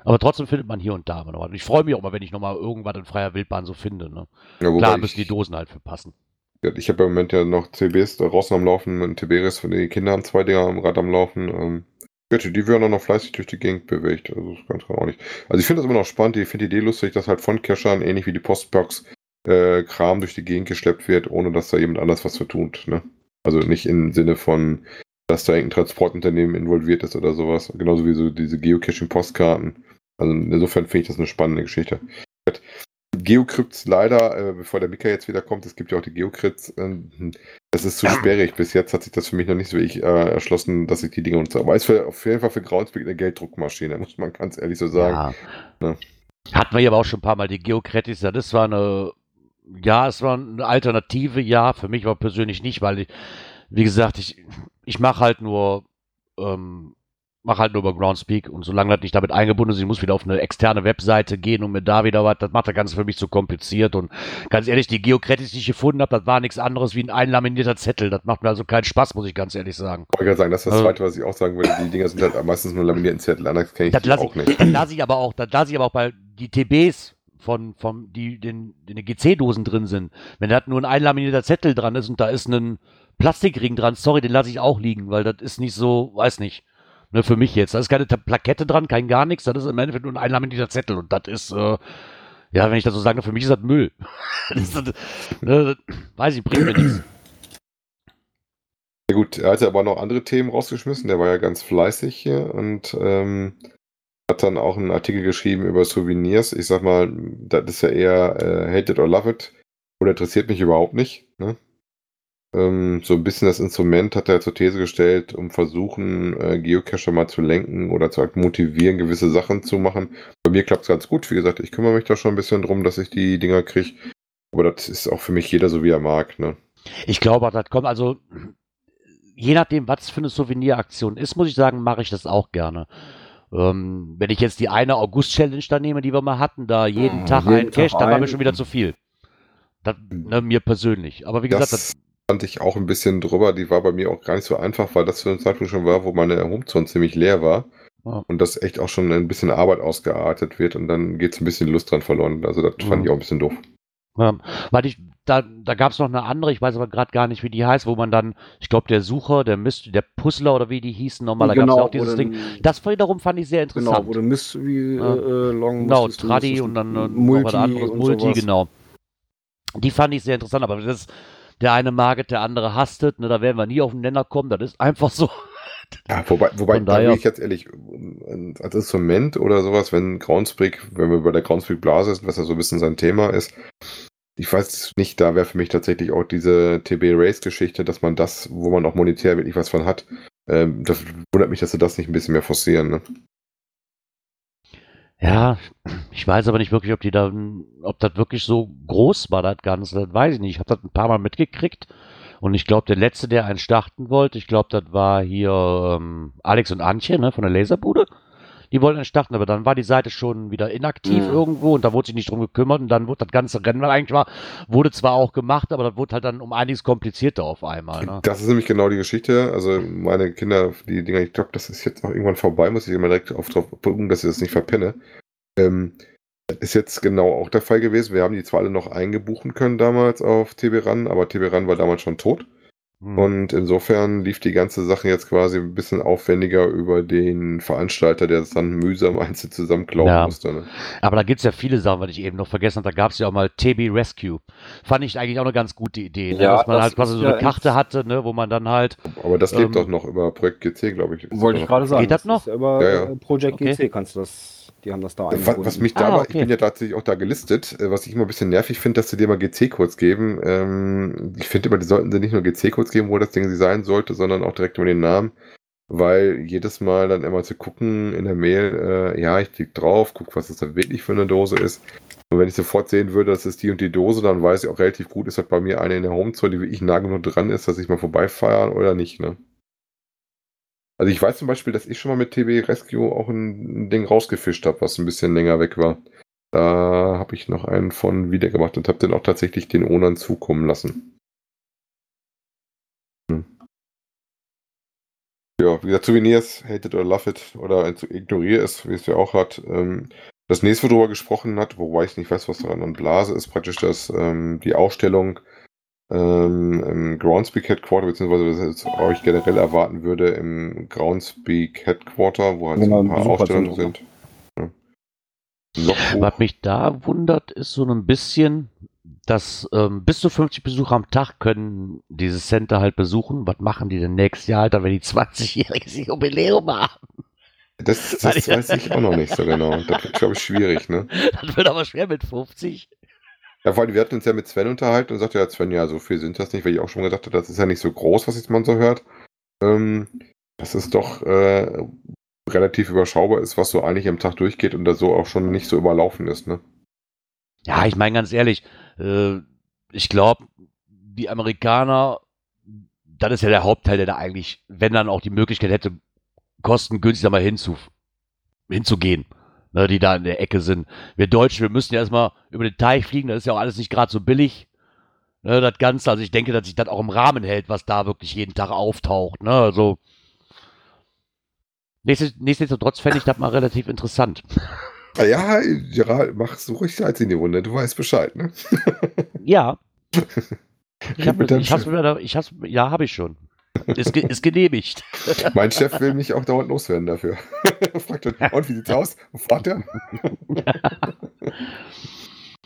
Aber trotzdem findet man hier und da immer noch was. Und Ich freue mich auch mal, wenn ich nochmal irgendwas in freier Wildbahn so finde. Ne? Ja, Klar müssen die Dosen halt für passen. Ja, Ich habe im Moment ja noch CBs draußen am Laufen, Tiberius für die Kinder haben zwei Dinger am Rad am Laufen. Ähm, bitte, die werden auch noch fleißig durch die Gegend bewegt. Also das ist ganz traurig. Also ich finde das immer noch spannend. Ich finde die Idee lustig, dass halt von Cachern, ähnlich wie die Postbox, äh, Kram durch die Gegend geschleppt wird, ohne dass da jemand anders was für tut. Ne? Also nicht im Sinne von, dass da irgendein Transportunternehmen involviert ist oder sowas. Genauso wie so diese Geocaching-Postkarten. Also insofern finde ich das eine spannende Geschichte. Geocrypts leider, äh, bevor der Mika jetzt wieder kommt, es gibt ja auch die Geocrypts, ähm, das ist zu sperrig. Bis jetzt hat sich das für mich noch nicht so wirklich äh, erschlossen, dass ich die Dinge nutze. Aber ist für, auf jeden Fall für Groundspeak eine Gelddruckmaschine, muss man ganz ehrlich so sagen. Ja. Ne? Hatten wir ja aber auch schon ein paar Mal die Geocratis. Ja, das war eine, ja, es war eine Alternative, ja. Für mich war persönlich nicht, weil, ich, wie gesagt, ich, ich mache halt nur, ähm, mache halt nur über Groundspeak und solange das nicht damit eingebunden ist, ich muss wieder auf eine externe Webseite gehen und mir da wieder was, das macht das Ganze für mich zu kompliziert und ganz ehrlich, die Geocratis, die ich gefunden habe, das war nichts anderes wie ein einlaminierter Zettel. Das macht mir also keinen Spaß, muss ich ganz ehrlich sagen. Ich wollte gerade sagen, das ist das Also- Zweite, was ich auch sagen würde. Die Dinger sind halt meistens nur laminierten Zettel, anders kenne ich Das lasse auch ich, nicht. das lasse ich aber auch, das lasse ich aber auch bei die TBs von, von die, den, den GC-Dosen drin sind. Wenn da nur ein einlaminierter Zettel dran ist und da ist ein Plastikring dran, sorry, den lasse ich auch liegen, weil das ist nicht so, weiß nicht. Ne, für mich jetzt. Da ist keine Plakette dran, kein gar nichts, das ist im Endeffekt nur ein einlaminierter Zettel und das ist, äh, ja, wenn ich das so sage, für mich ist das Müll. das ist, das, ne, das, weiß ich, bringt mir nichts. Ja gut, er hatte aber noch andere Themen rausgeschmissen. Der war ja ganz fleißig hier und ähm, hat dann auch einen Artikel geschrieben über Souvenirs. Ich sag mal, das ist ja eher äh, Hate it or love it. Oder interessiert mich überhaupt nicht. Ne? Ähm, so ein bisschen das Instrument hat er zur These gestellt, um versuchen, äh, Geocacher mal zu lenken oder zu motivieren, gewisse Sachen zu machen. Bei mir klappt es ganz gut. Wie gesagt, ich kümmere mich da schon ein bisschen drum, dass ich die Dinger kriege. Aber das ist auch für mich jeder so, wie er mag. Ne? Ich glaube, das kommt also, je nachdem, was für eine Souveniraktion ist, muss ich sagen, mache ich das auch gerne. Ähm, wenn ich jetzt die eine August-Challenge da nehme, die wir mal hatten, da jeden Ja, Tag jeden ein Cash, Tag da war mir schon wieder zu viel. Das, ne, mir persönlich. Aber wie gesagt, das, das fand ich auch ein bisschen drüber. Die war bei mir auch gar nicht so einfach, weil das zu einem Zeitpunkt schon war, wo meine Homezone ziemlich leer war. Ja. Und das echt auch schon ein bisschen Arbeit ausgeartet wird und dann geht es ein bisschen Lust dran verloren. Also das fand Mhm. ich auch ein bisschen doof. ähm, weil ich, da, da gab es noch eine andere, ich weiß aber gerade gar nicht, wie die heißt, wo man dann, ich glaube, der Sucher, der Mist, der Puzzler oder wie die hießen nochmal, da gab es ja auch dieses Ding. Das wiederum fand ich sehr interessant. Genau, wo du Mystery Ja. äh, Long Genau, Tradi und dann du äh, noch was anderes, und Multi, sowas. genau. Die fand ich sehr interessant, aber das der eine maget, der andere hastet, ne, da werden wir nie auf den Nenner kommen, das ist einfach so. Ja, wobei, wobei da bin ich jetzt ehrlich, als Instrument oder sowas, wenn Groundspeak, wenn wir bei der Groundspeak Blase sind, was ja so ein bisschen sein Thema ist, ich weiß nicht, da wäre für mich tatsächlich auch diese TB Race Geschichte, dass man das, wo man auch monetär wirklich was von hat, ähm, das wundert mich, dass sie das nicht ein bisschen mehr forcieren. Ne? Ja, ich weiß aber nicht wirklich, ob die da, ob das wirklich so groß war, das Ganze. Das weiß ich nicht. Ich habe das ein paar Mal mitgekriegt. Und ich glaube, der letzte, der einen starten wollte, ich glaube, das war hier ähm, Alex und Antje, ne, von der Laserbude. Die wollten einen starten, aber dann war die Seite schon wieder inaktiv Mhm. irgendwo und da wurde sich nicht drum gekümmert und dann wurde das ganze Rennen, was eigentlich war, wurde zwar auch gemacht, aber das wurde halt dann um einiges komplizierter auf einmal. Ne? Das ist nämlich genau die Geschichte. Also meine Kinder, die Dinger, ich glaube, das ist jetzt auch irgendwann vorbei, muss ich immer direkt auf drauf gucken, dass ich das nicht verpenne. Ähm, das ist jetzt genau auch der Fall gewesen. Wir haben die zwar alle noch eingebuchen können damals auf TB Run, aber TB Run war damals schon tot. Hm. Und insofern lief die ganze Sache jetzt quasi ein bisschen aufwendiger über den Veranstalter, der es dann mühsam einzeln zusammenklauen Ja. musste. Ne? Aber da gibt's ja viele Sachen, was ich eben noch vergessen habe. Da gab's ja auch mal TB Rescue. Fand ich eigentlich auch eine ganz gute Idee. Ne? Ja, Dass man das halt quasi so ja eine Karte echt- hatte, ne? wo man dann halt. Aber das lebt Ähm, doch noch über Projekt GC, glaube ich. Wollte ich gerade sagen. Geht das noch? Ist ja über Ja, ja. äh, Project Okay. GC kannst du das, die haben das da Was, eingebunden. was mich da Ah, aber, okay. ich bin ja tatsächlich auch da gelistet, äh, was ich immer ein bisschen nervig finde, dass sie dir mal GC-Codes geben. Ähm, ich finde immer, die sollten sie nicht nur GC-Codes geben, wo das Ding sie sein sollte, sondern auch direkt über den Namen. Weil jedes Mal dann immer zu gucken in der Mail, äh, ja, ich klicke drauf, guck, was das da wirklich für eine Dose ist. Und wenn ich sofort sehen würde, das ist die und die Dose, dann weiß ich auch relativ gut, ist das bei mir eine in der Homezone, die wirklich nah genug dran ist, dass ich mal vorbeifahre oder nicht, ne? Also ich weiß zum Beispiel, dass ich schon mal mit TB Rescue auch ein, Ding rausgefischt habe, was ein bisschen länger weg war. Da habe ich noch einen von wiedergemacht und habe den auch tatsächlich den Ownern zukommen lassen. Hm. Ja, wie gesagt, Souvenirs, hate it or love it oder ignoriere es, wie es ja auch hat. Ähm, das nächste, worüber gesprochen hat, wobei ich nicht weiß, was daran an Blase ist, praktisch das, ähm, die Ausstellung ähm, im Groundspeak Headquarter, beziehungsweise was ich jetzt euch generell erwarten würde im Groundspeak Headquarter, wo halt Genau, so ein im paar. Ausstellungen sind. Ja. Was mich da wundert, ist so ein bisschen, dass ähm, bis zu 50 Besucher am Tag können dieses Center halt besuchen. Was machen die denn nächstes Jahr, dann, wenn die 20-jähriges Jubiläum haben? Das, das weiß ich auch noch nicht so genau. Das wird, glaube ich, schwierig, ne? Das wird aber schwer mit 50. Ja, vor allem, wir hatten uns ja mit Sven unterhalten und sagte ja, Sven, ja, so viel sind das nicht, weil ich auch schon gedacht habe, das ist ja nicht so groß, was jetzt man so hört. Ähm, dass es doch äh, relativ überschaubar ist, was so eigentlich am Tag durchgeht und da so auch schon nicht so überlaufen ist, ne? Ja, ich meine ganz ehrlich, äh, ich glaube, die Amerikaner, das ist ja der Hauptteil, der da eigentlich, wenn dann auch die Möglichkeit hätte, kostengünstig da mal hinzu, hinzugehen, ne, die da in der Ecke sind. Wir Deutschen, wir müssen ja erstmal über den Teich fliegen, das ist ja auch alles nicht gerade so billig. Ne, das Ganze, also ich denke, dass sich das auch im Rahmen hält, was da wirklich jeden Tag auftaucht. Ne, also nichtsdest- nichtsdestotrotz fände ich das mal relativ interessant. Ja, ja, mach so ruhig Salz in die Wunde, du weißt Bescheid, ne? Ja. Ich hab, deinem ich hab's ich hab's, ja, habe ich schon. Ist, ge, ist genehmigt. Mein Chef will mich auch dauernd loswerden dafür. Fragt dann, und wie sieht's aus? Fahrt ihr?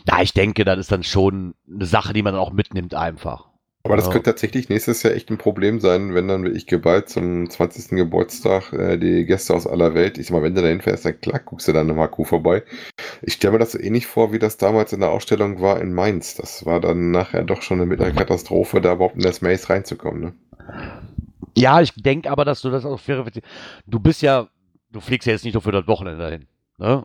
Ja, ich denke, das ist dann schon eine Sache, die man dann auch mitnimmt einfach. Aber das Ja. könnte tatsächlich nächstes Jahr echt ein Problem sein, wenn dann wirklich geballt zum 20. Geburtstag äh, die Gäste aus aller Welt, ich sag mal, wenn du dahin fährst, dann klar, guckst du dann nochmal Kuh vorbei. Ich stelle mir das so ähnlich vor, wie das damals in der Ausstellung war in Mainz. Das war dann nachher doch schon eine mittlere Katastrophe, da überhaupt in das Maze reinzukommen. Ne? Ja, ich denke aber, dass du das auch verifiziert. Du bist ja, du fliegst ja jetzt nicht nur für das Wochenende dahin. Ne?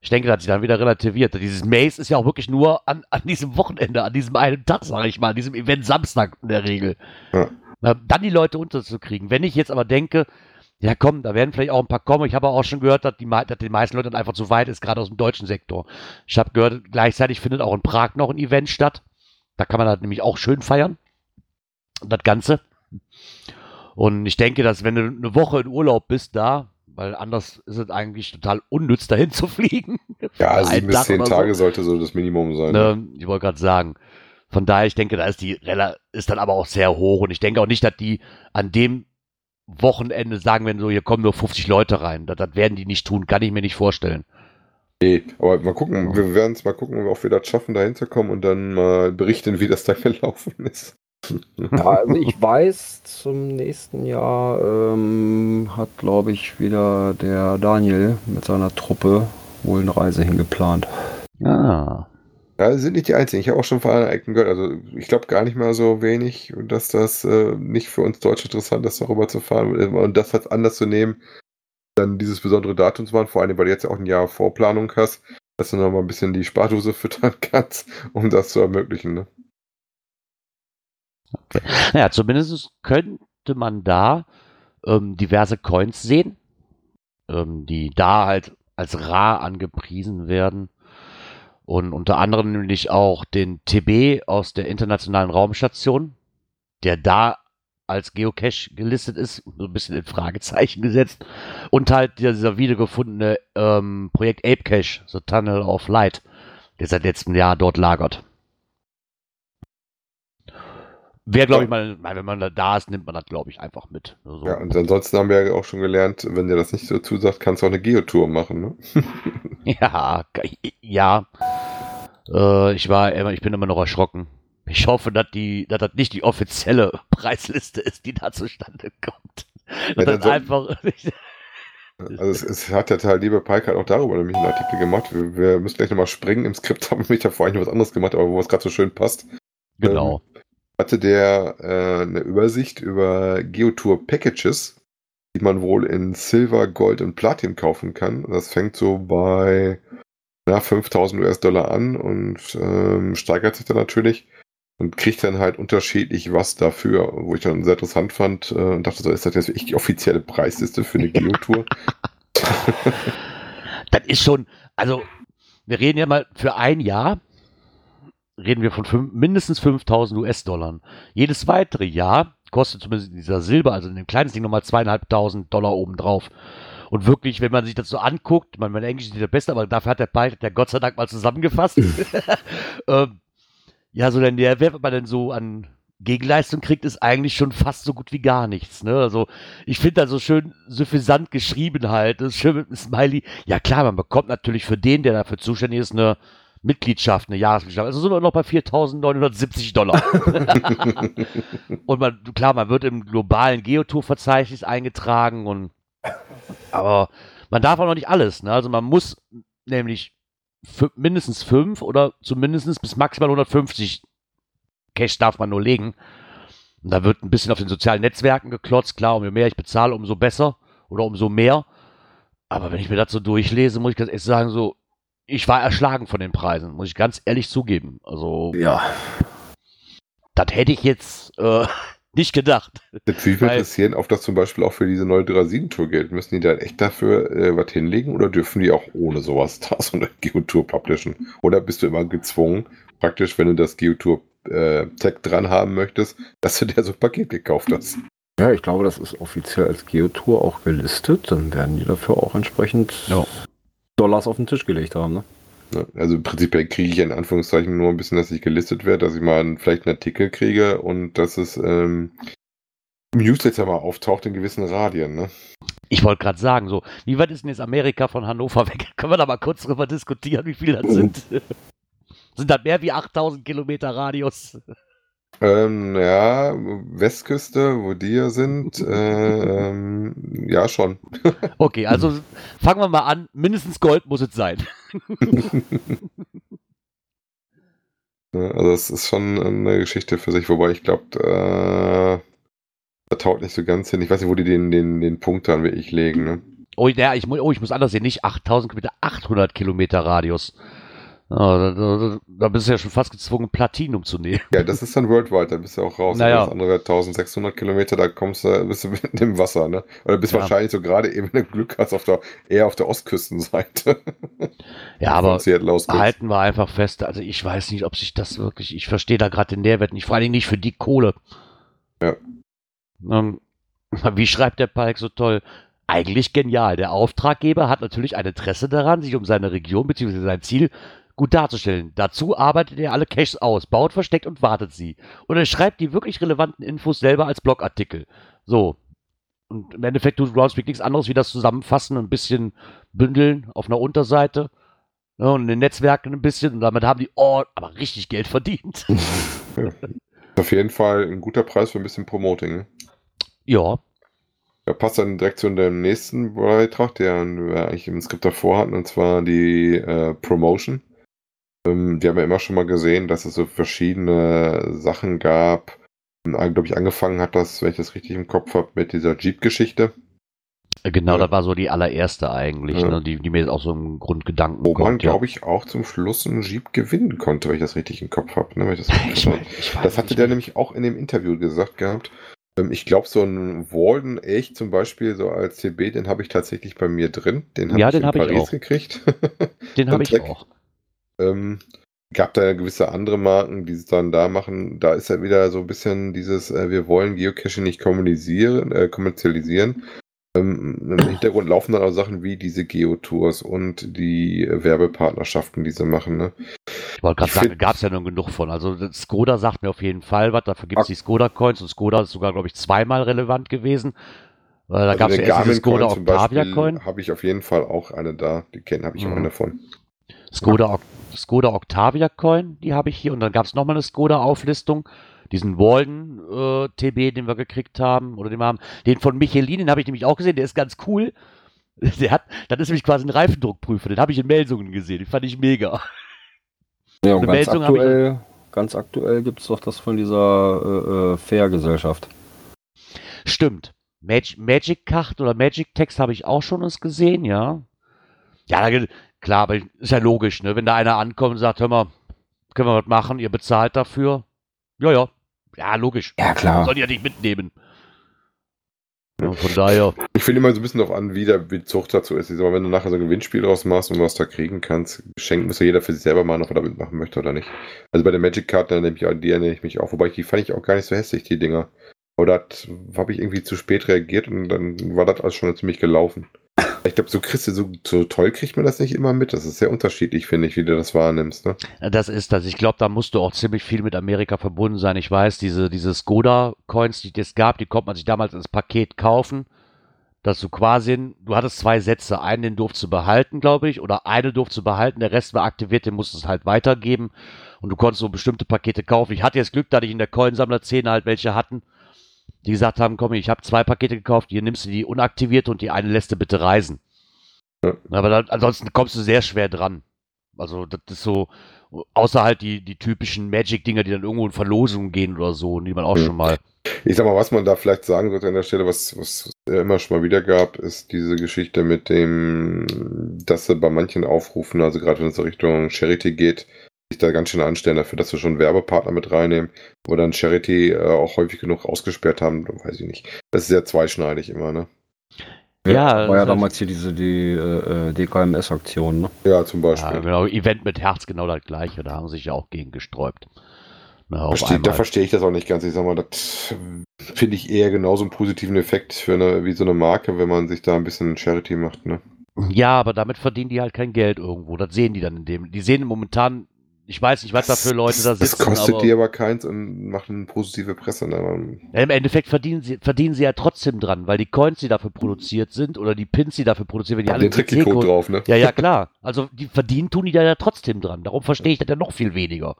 Ich denke, das hat sich dann wieder relativiert. Dieses Maze ist ja auch wirklich nur an, an diesem Wochenende, an diesem einen Tag, sage ich mal, an diesem Event Samstag in der Regel. Ja. Dann die Leute unterzukriegen. Wenn ich jetzt aber denke, ja komm, da werden vielleicht auch ein paar kommen. Ich habe auch schon gehört, dass, die, dass den meisten Leuten einfach zu weit ist, gerade aus dem deutschen Sektor. Ich habe gehört, gleichzeitig findet auch in Prag noch ein Event statt. Da kann man das nämlich auch schön feiern. Das Ganze. Und ich denke, dass wenn du eine Woche in Urlaub bist da, weil anders ist es eigentlich total unnütz, dahin zu fliegen. Ja, sieben bis zehn Tage so. sollte so das Minimum sein. Ne? Ne, ich wollte gerade sagen. Von daher, ich denke, da ist die Rella ist dann aber auch sehr hoch und ich denke auch nicht, dass die an dem Wochenende sagen, wenn so, hier kommen nur 50 Leute rein. Das, das werden die nicht tun, kann ich mir nicht vorstellen. Nee, aber mal gucken, wir werden es mal gucken, ob wir das schaffen, da hinzukommen und dann mal berichten, wie das da gelaufen ist. Ja, also ich weiß, zum nächsten Jahr ähm, hat, glaube ich, wieder der Daniel mit seiner Truppe wohl eine Reise hingeplant. Ah. Ja, sie sind nicht die Einzigen. Ich habe auch schon von anderen Ecken gehört. Also ich glaube gar nicht mal so wenig, dass das äh, nicht für uns Deutsche interessant ist, darüber zu fahren und das als anders zu nehmen, dann dieses besondere Datum zu machen, vor allem, weil du jetzt ja auch ein Jahr Vorplanung hast, dass du noch mal ein bisschen die Spardose füttern kannst, um das zu ermöglichen. Ne? Okay. Naja, zumindest könnte man da ähm, diverse Coins sehen, ähm, die da halt als rar angepriesen werden. Und unter anderem nämlich auch den TB aus der Internationalen Raumstation, der da als Geocache gelistet ist, so ein bisschen in Fragezeichen gesetzt. Und halt dieser wiedergefundene ähm, Projekt Ape Cache, The Tunnel of Light, der seit letztem Jahr dort lagert. Wäre, glaube ich, mal, wenn man da ist, nimmt man das, glaube ich, einfach mit. So. Ja, und ansonsten haben wir ja auch schon gelernt, wenn dir das nicht so zusagt, kannst du auch eine Geotour machen, ne? ja, ja. Äh, ich war, ich bin immer noch erschrocken. Ich hoffe, dass die, dass das nicht die offizielle Preisliste ist, die da zustande kommt. Ja, das so, einfach. also es, es, hat der Teil Liebe Pike halt auch darüber nämlich einen Artikel gemacht. Wir, wir müssen gleich nochmal springen. Im Skript haben wir da vorhin was anderes gemacht, aber wo es gerade so schön passt. Genau. Ähm, hatte der äh, eine Übersicht über Geotour Packages, die man wohl in Silber, Gold und Platin kaufen kann. Das fängt so bei ja, 5000 US-Dollar an und ähm, steigert sich dann natürlich und kriegt dann halt unterschiedlich was dafür, wo ich dann sehr interessant fand äh, und dachte so, ist das jetzt wirklich die offizielle Preisliste für eine Geotour? das ist schon, also wir reden ja mal für ein Jahr reden wir von fünf, mindestens 5000 US-Dollar. Jedes weitere Jahr kostet zumindest dieser Silber, also in dem kleinen Ding nochmal zweieinhalbtausend Dollar obendrauf. Und wirklich, wenn man sich das so anguckt, mein, mein Englisch ist nicht der Beste, aber dafür hat der Ball, der Gott sei Dank mal zusammengefasst. ähm, ja, so denn der Wert, man denn so an Gegenleistung kriegt, ist eigentlich schon fast so gut wie gar nichts. Ne? Also ich finde da so schön suffisant geschrieben halt. Das ist schön mit einem Smiley. Ja klar, man bekommt natürlich für den, der dafür zuständig ist, eine Mitgliedschaft, eine Jahresmitgliedschaft. Also sind wir noch bei 4.970 Dollar. und man, klar, man wird im globalen Geotour-Verzeichnis eingetragen und aber man darf auch noch nicht alles. Ne? Also man muss nämlich mindestens fünf oder zumindest bis maximal 150 Cash darf man nur legen. Und da wird ein bisschen auf den sozialen Netzwerken geklotzt. Klar, umso mehr ich bezahle, umso besser oder umso mehr. Aber wenn ich mir das so durchlese, muss ich ganz ehrlich sagen, so, ich war erschlagen von den Preisen, muss ich ganz ehrlich zugeben. Also, ja. Das hätte ich jetzt äh, nicht gedacht. Das würde mich interessieren, ob das zum Beispiel auch für diese neue Drasin-Tour gilt. Müssen die dann echt dafür äh, was hinlegen oder dürfen die auch ohne sowas da so eine Geotour publishen? Oder bist du immer gezwungen, praktisch, wenn du das Geotour äh, Tag dran haben möchtest, dass du dir so ein Paket gekauft hast? Ja, ich glaube, das ist offiziell als Geotour auch gelistet. Dann werden die dafür auch entsprechend no. Dollars auf den Tisch gelegt haben. Ne? Also prinzipiell kriege ich in Anführungszeichen nur ein bisschen, dass ich gelistet werde, dass ich mal einen, vielleicht einen Artikel kriege und dass es ähm, im Newsletter mal auftaucht in gewissen Radien. Ne? Ich wollte gerade sagen, so, wie weit ist denn jetzt Amerika von Hannover weg? Können wir da mal kurz drüber diskutieren, wie viel das sind? sind das mehr wie 8000 Kilometer Radius? Ähm, ja, Westküste, wo die ja sind, äh, ähm, ja schon. okay, also fangen wir mal an. Mindestens Gold muss es sein. also es ist schon eine Geschichte für sich, wobei ich glaube, äh, da taut nicht so ganz hin. Ich weiß nicht, wo die den, den, den Punkt dann wirklich legen. Ne? Oh, ja, ich, oh, ich muss anders sehen, nicht 8000 Kilometer, 800 Kilometer Radius. Da, da, da, bist du ja schon fast gezwungen, Platinum zu nehmen. Ja, das ist dann worldwide, da bist du auch raus. Naja. Das andere 1600 Kilometer, da kommst du, bist du mitten im Wasser, ne? Oder bist ja. wahrscheinlich so gerade eben, wenn du Glück hast, auf der, eher auf der Ostküstenseite. Ja, aber halten wir einfach fest, also ich weiß nicht, ob sich das wirklich, ich verstehe da gerade den Nährwert nicht, vor allen Dingen nicht für die Kohle. Ja. Ähm, wie schreibt der Palk so toll? Eigentlich genial. Der Auftraggeber hat natürlich ein Interesse daran, sich um seine Region bzw. sein Ziel gut darzustellen. Dazu arbeitet er alle Caches aus, baut versteckt und wartet sie. Und er schreibt die wirklich relevanten Infos selber als Blogartikel. So. Und im Endeffekt tut Groundspeak nichts anderes wie das zusammenfassen und ein bisschen bündeln auf einer Unterseite. Ja, und in den Netzwerken ein bisschen. Und damit haben die, oh, aber richtig Geld verdient. Auf jeden Fall ein guter Preis für ein bisschen Promoting. Ne? Ja, Da passt dann direkt zu dem nächsten Beitrag, den wir eigentlich im Skript davor hatten, und zwar die äh, Promotion. Ähm, wir haben ja immer schon mal gesehen, dass es so verschiedene Sachen gab. Glaube ich, angefangen hat das, wenn ich das richtig im Kopf habe, mit dieser Jeep-Geschichte. genau, Ja. das war so die allererste eigentlich, Ja. ne, die, die mir jetzt auch so im Grundgedanken Wo man, glaube ich, auch zum Schluss einen Jeep gewinnen konnte, wenn ich das richtig im Kopf habe. Ne? ich das, Ich, mein, ich das hatte der nämlich auch in dem Interview gesagt gehabt. Ähm, Ich glaube, so ein Walden echt zum Beispiel, so als CB, den habe ich tatsächlich bei mir drin. Den habe Ja, ich den in hab ich Paris auch. gekriegt. Den habe ich auch. Ähm, gab da gewisse andere Marken, die es dann da machen. Da ist ja wieder so ein bisschen dieses, äh, wir wollen Geocaching nicht kommunizieren, äh, kommerzialisieren. Ähm, Im Hintergrund laufen dann auch Sachen wie diese Geotours und die äh, Werbepartnerschaften, die sie machen. Ne? Ich wollte gerade sagen, da gab es ja nun genug von. Also Skoda sagt mir auf jeden Fall was, dafür gibt es die Skoda-Coins und Skoda ist sogar, glaube ich, zweimal relevant gewesen. Äh, da Also gab es ja erst Skoda Octavia-Coin. Habe ich auf jeden Fall auch eine da. Die kenne habe ich auch Mhm. eine davon. Skoda, Oc- Skoda Octavia Coin, die habe ich hier. Und dann gab es nochmal eine Skoda-Auflistung. Diesen Walden äh, TB, den wir gekriegt haben, oder den wir haben. Den von Michelin, den habe ich nämlich auch gesehen, der ist ganz cool. Der hat, das ist nämlich quasi ein Reifendruckprüfer, den habe ich in Melsungen gesehen, den fand ich mega. Ja, und ganz hab ich- aktuell, ganz aktuell gibt es doch das von dieser äh, äh, Fair-Gesellschaft. Stimmt. Mag Magic Card oder Magic Text habe ich auch schon uns gesehen, ja. Ja, da, klar, aber ist ja logisch, ne? Wenn da einer ankommt und sagt, hör mal, können wir was machen, ihr bezahlt dafür. Ja, ja. Ja, logisch. Ja, klar. Soll ja nicht mitnehmen. Ja, von daher, Ich finde immer so ein bisschen darauf an, wie der Bezug dazu ist. Mal, wenn du nachher so ein Gewinnspiel draus machst und was da kriegen kannst, schenken muss ja jeder für sich selber mal, ob er da mitmachen möchte oder nicht. Also bei der Magic Card, da nehme ich, die erinnere ich mich auch. Wobei, die fand ich auch gar nicht so hässlich, die Dinger. Aber da habe ich irgendwie zu spät reagiert und dann war das alles schon ziemlich gelaufen. Ich glaube, so kriegst du so, so toll kriegt man das nicht immer mit. Das ist sehr unterschiedlich, finde ich, wie du das wahrnimmst. Ne? das ist das. Ich glaube, da musst du auch ziemlich viel mit Amerika verbunden sein. Ich weiß, diese, diese Skoda-Coins, die es gab, die konnte man sich damals ins Paket kaufen. Dass du quasi, du hattest zwei Sätze, einen den durfst du behalten, glaube ich, oder eine durfst du behalten, der Rest war aktiviert, den musstest du halt weitergeben und du konntest so bestimmte Pakete kaufen. Ich hatte jetzt Glück, dass ich in der Coinsammler-Szene halt welche hatten, die gesagt haben, komm, ich habe zwei Pakete gekauft, hier nimmst du die unaktivierte und die eine lässt du bitte reisen. Ja. Aber dann, ansonsten kommst du sehr schwer dran. Also das ist so, außer halt die, die typischen Magic-Dinger, die dann irgendwo in Verlosungen gehen oder so, die man auch Hm. schon mal. Ich sag mal, was man da vielleicht sagen sollte an der Stelle, was, was es ja immer schon mal wieder gab, ist diese Geschichte mit dem, dass sie bei manchen Aufrufen, also gerade wenn es Richtung Charity geht, sich da ganz schön anstellen dafür, dass wir schon Werbepartner mit reinnehmen, wo dann Charity äh, auch häufig genug ausgesperrt haben, weiß ich nicht. Das ist sehr zweischneidig immer, ne? Ja, War ja damals hier diese die, äh, äh, DKMS-Aktion, ne? Ja, zum Ja, Beispiel. genau, Event mit Herz, genau das gleiche, da haben sie sich ja auch gegen gesträubt. Na, auf Versteh, da verstehe ich das auch nicht ganz. Ich sag mal, das finde ich eher genauso einen positiven Effekt für eine, wie so eine Marke, wenn man sich da ein bisschen Charity macht, ne? Ja, aber damit verdienen die halt kein Geld irgendwo. Das sehen die dann in dem. Die sehen momentan, ich weiß nicht, was da für Leute da sitzen. Das kostet aber, die aber keins und machen positive Presse. Ne? Ja, Im Endeffekt verdienen sie, verdienen sie ja trotzdem dran, weil die Coins, die dafür produziert sind, oder die Pins, die dafür produziert werden, die alle Den Tricky-Code CC-Code- drauf, ne? Ja, ja, klar. Also die verdienen tun die da ja trotzdem dran. Darum verstehe ich das ja noch viel weniger.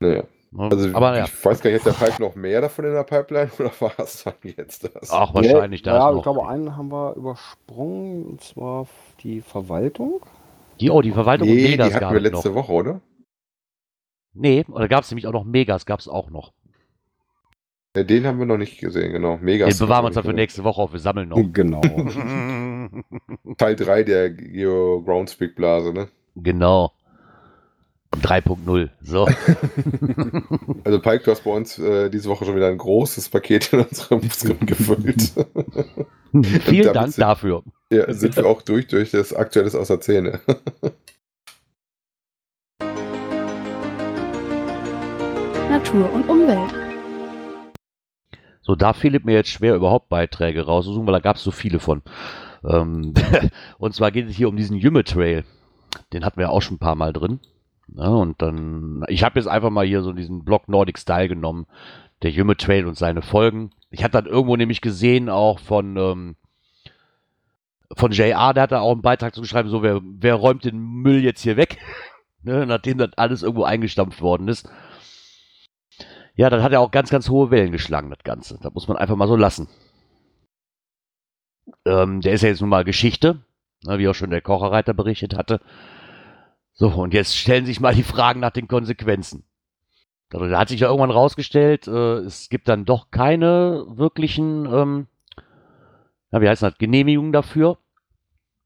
Naja. Ne? Also aber ja, ich weiß gar nicht, hat der Pipe noch mehr davon in der Pipeline oder war es dann jetzt das? auch wahrscheinlich da Ja, ist ich noch. glaube, einen haben wir übersprungen, und zwar die Verwaltung. Die, oh, die Verwaltung und nee, die hatten wir es noch. letzte Woche, oder? Nee, oder gab es nämlich auch noch Megas, gab es auch noch. Ja, den haben wir noch nicht gesehen, genau. Mega. Den bewahren wir uns dann für nächste Woche auf, wir sammeln noch. Genau. Teil 3 der Geo Groundspeak Blase, ne? genau. 3.0. So. Also Pike, du hast bei uns äh, diese Woche schon wieder ein großes Paket in unserem Skript gefüllt. Vielen Dank sind- dafür. ja, sind wir auch durch durch das Aktuelles aus der Natur und Umwelt. So, da es mir jetzt schwer, überhaupt Beiträge rauszusuchen, weil da gab es so viele von. Ähm, und zwar geht es hier um diesen Jümme Trail. Den hatten wir auch schon ein paar Mal drin. Ja, und dann, ich habe jetzt einfach mal hier so diesen Blog Nordic Style genommen, der Jümme Trail und seine Folgen. Ich hatte dann irgendwo nämlich gesehen, auch von, ähm, von JR, der hat da auch einen Beitrag zu geschrieben, so, wer, wer räumt den Müll jetzt hier weg? ne, nachdem das alles irgendwo eingestampft worden ist. Ja, dann hat er auch ganz, ganz hohe Wellen geschlagen, das Ganze. Das muss man einfach mal so lassen. Ähm, der ist ja jetzt nun mal Geschichte, ne, wie auch schon der Kocherreiter berichtet hatte. So, und jetzt stellen sich mal die Fragen nach den Konsequenzen. Also, da hat sich ja irgendwann rausgestellt, äh, es gibt dann doch keine wirklichen, ähm, ja, wie heißt das, Genehmigungen dafür.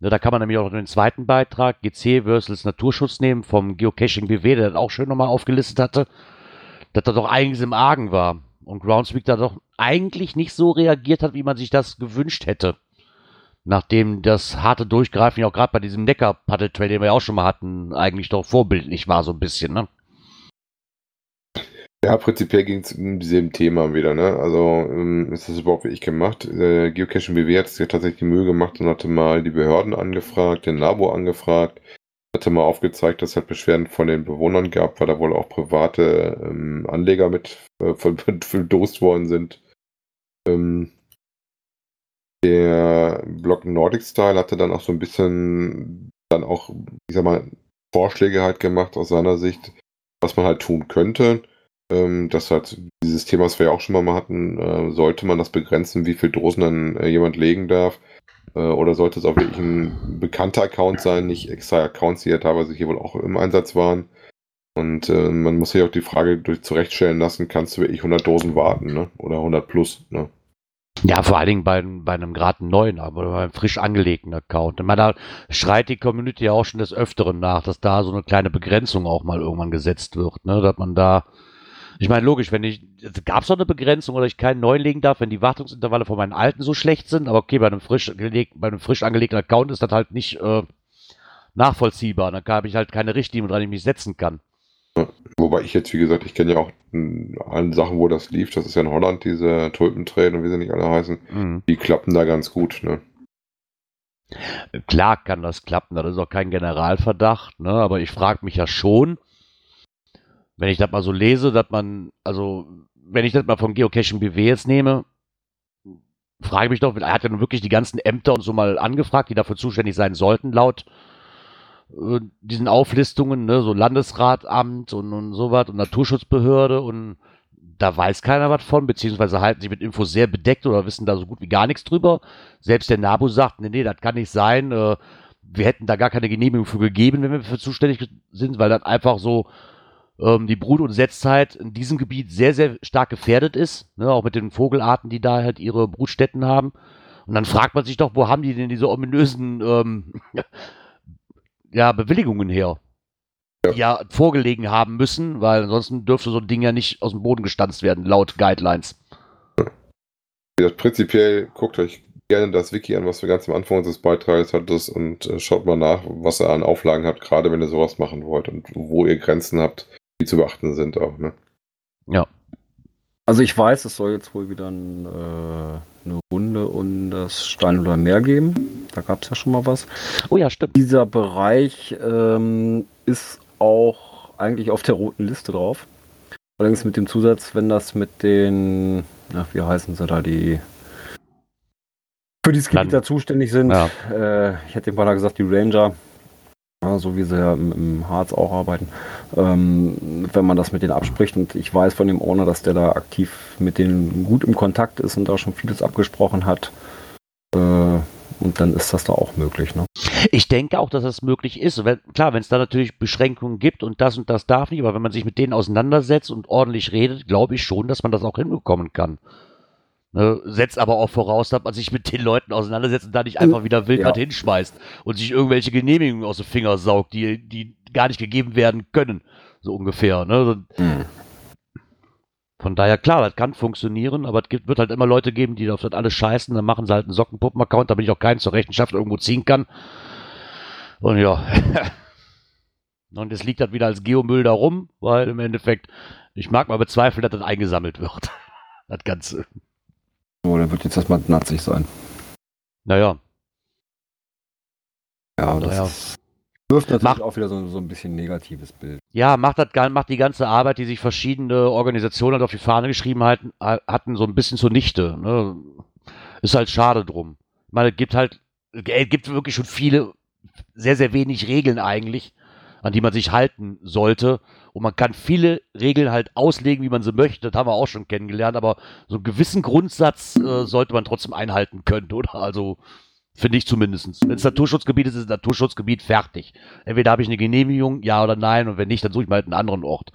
Ja, da kann man nämlich auch den zweiten Beitrag, GC versus Naturschutz nehmen, vom Geocaching BW, der das auch schön nochmal aufgelistet hatte, dass da doch einiges im Argen war. Und Groundspeak da doch eigentlich nicht so reagiert hat, wie man sich das gewünscht hätte. Nachdem das harte Durchgreifen ja auch gerade bei diesem Neckar-Paddle-Trail, den wir ja auch schon mal hatten, eigentlich doch vorbildlich war, so ein bisschen, ne? Ja, prinzipiell ging es um diesem Thema wieder, ne? Also ähm, ist das überhaupt wirklich gemacht? Äh, Geocaching BW hat sich ja tatsächlich die Mühe gemacht und hatte mal die Behörden angefragt, den Labo angefragt, hatte mal aufgezeigt, dass es halt Beschwerden von den Bewohnern gab, weil da wohl auch private ähm, Anleger mit äh, verdost worden sind. Ähm, der Blog Nordic Style hatte dann auch so ein bisschen dann auch, ich sag mal, Vorschläge halt gemacht aus seiner Sicht, was man halt tun könnte. Ähm, das halt dieses Thema, was wir ja auch schon mal hatten, äh, sollte man das begrenzen, wie viel Dosen dann äh, jemand legen darf? Äh, oder sollte es auch wirklich ein bekannter Account sein, nicht extra Accounts, die ja teilweise hier wohl auch im Einsatz waren? Und äh, man muss sich auch die Frage durch zurechtstellen lassen, kannst du wirklich 100 Dosen warten, ne? Oder 100 plus, ne? Ja, vor allen Dingen bei, bei einem gerade neuen, aber bei einem frisch angelegten Account. Ich meine, da schreit die Community ja auch schon des Öfteren nach, dass da so eine kleine Begrenzung auch mal irgendwann gesetzt wird, ne? Dass man da, ich meine, logisch, wenn ich, gab es doch eine Begrenzung oder ich keinen neuen legen darf, wenn die Wartungsintervalle von meinen alten so schlecht sind, aber okay, bei einem frisch, geleg, bei einem frisch angelegten Account ist das halt nicht äh, nachvollziehbar. Dann habe ich halt keine Richtlinie, woran ich mich setzen kann. Wobei ich jetzt, wie gesagt, ich kenne ja auch alle Sachen, wo das lief. Das ist ja in Holland, diese Tulpentrail und wie sie nicht alle heißen. Mhm. Die klappen da ganz gut, ne? Klar kann das klappen, das ist auch kein Generalverdacht, ne? aber ich frage mich ja schon, wenn ich das mal so lese, dass man, also wenn ich das mal vom Geocaching BW jetzt nehme, frage ich mich doch, er hat ja nun wirklich die ganzen Ämter und so mal angefragt, die dafür zuständig sein sollten, laut äh, diesen Auflistungen, ne, so Landesratamt und, und sowas und Naturschutzbehörde und da weiß keiner was von, beziehungsweise halten sich mit Infos sehr bedeckt oder wissen da so gut wie gar nichts drüber. Selbst der NABU sagt, nee, nee, das kann nicht sein. Äh, wir hätten da gar keine Genehmigung für gegeben, wenn wir für zuständig sind, weil dann einfach so ähm, die Brut- und Setzzeit in diesem Gebiet sehr, sehr stark gefährdet ist. Ne, auch mit den Vogelarten, die da halt ihre Brutstätten haben. Und dann fragt man sich doch, wo haben die denn diese ominösen ähm, ja, Bewilligungen her? Die ja vorgelegen haben müssen, weil ansonsten dürfte so ein Ding ja nicht aus dem Boden gestanzt werden, laut Guidelines. Gesagt, prinzipiell guckt euch gerne das Wiki an, was du ganz am Anfang unseres Beitrags hattest und äh, schaut mal nach, was ihr an Auflagen habt, gerade wenn ihr sowas machen wollt und wo ihr Grenzen habt, die zu beachten sind auch, ne? Ja. Also ich weiß, es soll jetzt wohl wieder ein, äh, eine Runde um das Stein oder Meer geben. Da gab es ja schon mal was. Oh ja, stimmt. Dieser Bereich ähm, ist auch eigentlich auf der roten Liste drauf. Allerdings mit dem Zusatz, wenn das mit den, na, wie heißen sie da, die für dieses Gebiet da zuständig sind. Ja. Äh, ich hätte dem Partner gesagt, die Ranger, ja, so wie sie ja im, Harz auch arbeiten, ähm, wenn man das mit denen abspricht. Und ich weiß von dem Owner, dass der da aktiv mit denen gut im Kontakt ist und da schon vieles abgesprochen hat. Äh, und dann ist das da auch möglich. Ne? Ich denke auch, dass das möglich ist. Wenn, klar, wenn es da natürlich Beschränkungen gibt und das und das darf nicht, aber wenn man sich mit denen auseinandersetzt und ordentlich redet, glaube ich schon, dass man das auch hinbekommen kann. Ne, setzt aber auch voraus, dass man sich mit den Leuten auseinandersetzt und da nicht einfach wieder wild Ja. was hinschmeißt und sich irgendwelche Genehmigungen aus den Finger saugt, die, die gar nicht gegeben werden können. So ungefähr. Ne? Von daher, klar, das kann funktionieren, aber es gibt, wird halt immer Leute geben, die auf das alles scheißen, dann machen sie halt einen Sockenpuppen-Account, damit ich auch keinen zur Rechenschaft irgendwo ziehen kann. Und ja. Und es liegt halt wieder als Geomüll da rum, weil im Endeffekt, ich mag mal bezweifeln, dass das eingesammelt wird. Das Ganze. So, der wird jetzt erstmal natzig sein. Naja, Ja, das Naja. ist, wirft natürlich Macht- auch wieder so, so ein bisschen negatives Bild. ja, macht, das, macht die ganze Arbeit, die sich verschiedene Organisationen halt auf die Fahne geschrieben halten, hatten, so ein bisschen zunichte. Ne? Ist halt schade drum. Ich meine, es gibt halt, es gibt wirklich schon viele, sehr, sehr wenig Regeln eigentlich. an die man sich halten sollte. Und man kann viele Regeln halt auslegen, wie man sie möchte. Das haben wir auch schon kennengelernt. Aber so einen gewissen Grundsatz äh, sollte man trotzdem einhalten können, oder? Also finde ich zumindest. Wenn es Naturschutzgebiet ist, ist es ein Naturschutzgebiet fertig. Entweder habe ich eine Genehmigung, ja oder nein. Und wenn nicht, dann suche ich mal halt einen anderen Ort.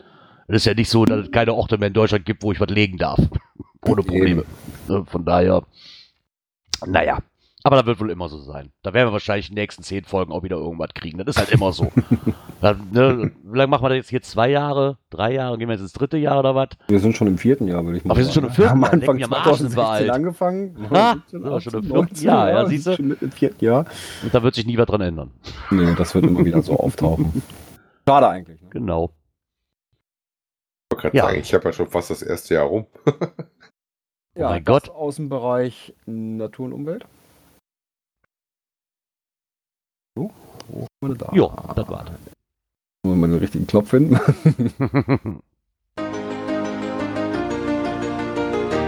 Es ist ja nicht so, dass es keine Orte mehr in Deutschland gibt, wo ich was legen darf. Ohne Probleme. Ne, Von daher, naja. Aber das wird wohl immer so sein. Da werden wir wahrscheinlich in den nächsten zehn Folgen auch wieder irgendwas kriegen. Das ist halt immer so. Dann, ne, wie lange machen wir das jetzt hier? Zwei Jahre? Drei Jahre? Gehen wir jetzt ins dritte Jahr oder was? Wir sind schon im vierten Jahr, würde ich mal Aber wir sind schon im vierten Am Jahr. Anfang am sind wir 2016 alt. angefangen. Ah, 17, sind wir schon im 18, vierten 19, Jahr, ja, siehst du? Schon mit im vierten Jahr. Und da wird sich nie was dran ändern. Nee, das wird immer wieder so auftauchen. Schade eigentlich. Ne? Genau. Ich wollte gerade Ja. sagen, ich habe ja schon fast das erste Jahr rum. Oh mein das Gott. Aus dem Bereich Natur und Umwelt. So, wo haben wir da? Jo, das war's. Wir mal den richtigen Knopf finden?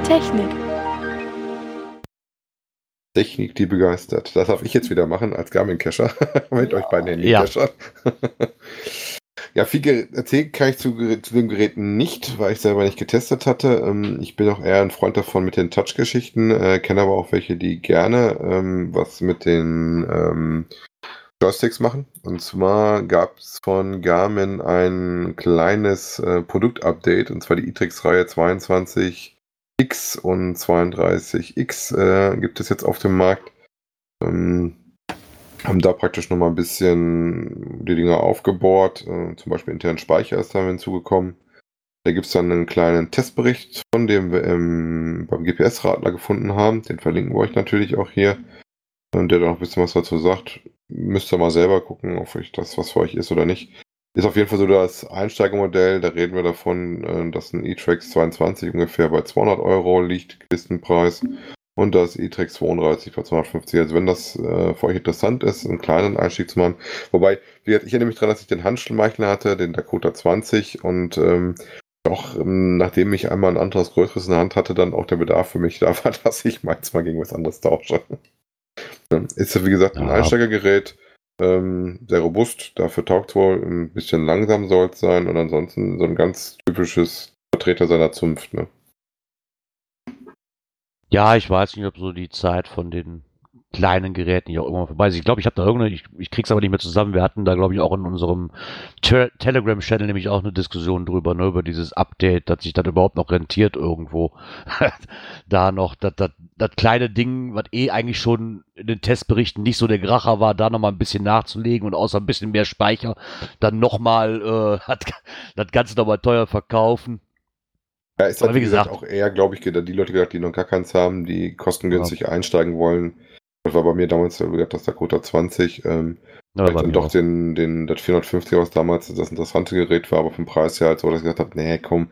Technik. Technik, die begeistert. Das darf ich jetzt wieder machen als Garmin-Cacher mit euch beiden Handy-Cachern. Ja. viel ge- erzählen kann ich zu, zu den Geräten nicht, weil ich selber nicht getestet hatte. Ähm, ich bin auch eher ein Freund davon mit den Touch-Geschichten, äh, kenne aber auch welche, die gerne ähm, was mit den ähm, Joysticks machen. Und zwar gab es von Garmin ein kleines äh, Produktupdate, und zwar die iTrix-Reihe 22 X und 32X äh, gibt es jetzt auf dem Markt. Ähm, haben da praktisch nochmal ein bisschen die Dinger aufgebohrt. Äh, zum Beispiel internen Speicher ist da hinzugekommen. Da gibt es dann einen kleinen Testbericht von, dem wir ähm, beim GPS-Radler gefunden haben. Den verlinken wir euch natürlich auch hier. Und der da noch ein bisschen was dazu sagt. Müsst ihr mal selber gucken, ob euch das was für euch ist oder nicht. Ist auf jeden Fall so das Einsteigermodell, da reden wir davon, äh, dass ein E-Trax 22 ungefähr bei 200 Euro liegt, Listenpreis, und das E-Trax 32 bei 250. Also wenn das äh, für euch interessant ist, einen kleinen Einstieg zu machen. Wobei, wie gesagt, ich erinnere mich daran, dass ich den Handschmeichler hatte, den Dakota 20 und ähm, auch ähm, nachdem ich einmal ein anderes größeres in der Hand hatte, dann auch der Bedarf für mich da war, dass ich meins mal gegen was anderes tausche. Ja, Ist ja wie gesagt ein Ja. Einsteigergerät, ähm, sehr robust, dafür taugt wohl, ein bisschen langsam soll es sein und ansonsten so ein ganz typisches Vertreter seiner Zunft. Ne? Ja, ich weiß nicht, ob so die Zeit von den kleinen Geräten hier auch irgendwann vorbei ist. Ich glaube, ich habe da irgendeine, ich, ich krieg's aber nicht mehr zusammen. Wir hatten da, glaube ich, auch in unserem Te Telegram-Channel nämlich auch eine Diskussion drüber, ne, über dieses Update, dass sich das überhaupt noch rentiert irgendwo. da noch, das, das, das kleine Ding, was eh eigentlich schon in den Testberichten nicht so der Gracher war, da nochmal ein bisschen nachzulegen und außer ein bisschen mehr Speicher, dann nochmal äh, das Ganze nochmal teuer verkaufen. Ja, ist halt, wie gesagt, auch eher, glaube ich, die Leute gesagt, die noch gar keins haben, die kostengünstig einsteigen wollen. Das war bei mir damals, wie gesagt, das Dakota 20. Ähm, Ja, weil dann doch auch. den, den, das 450, was damals das interessante Gerät war, aber vom Preis her halt so, dass ich gesagt habe, nee, komm,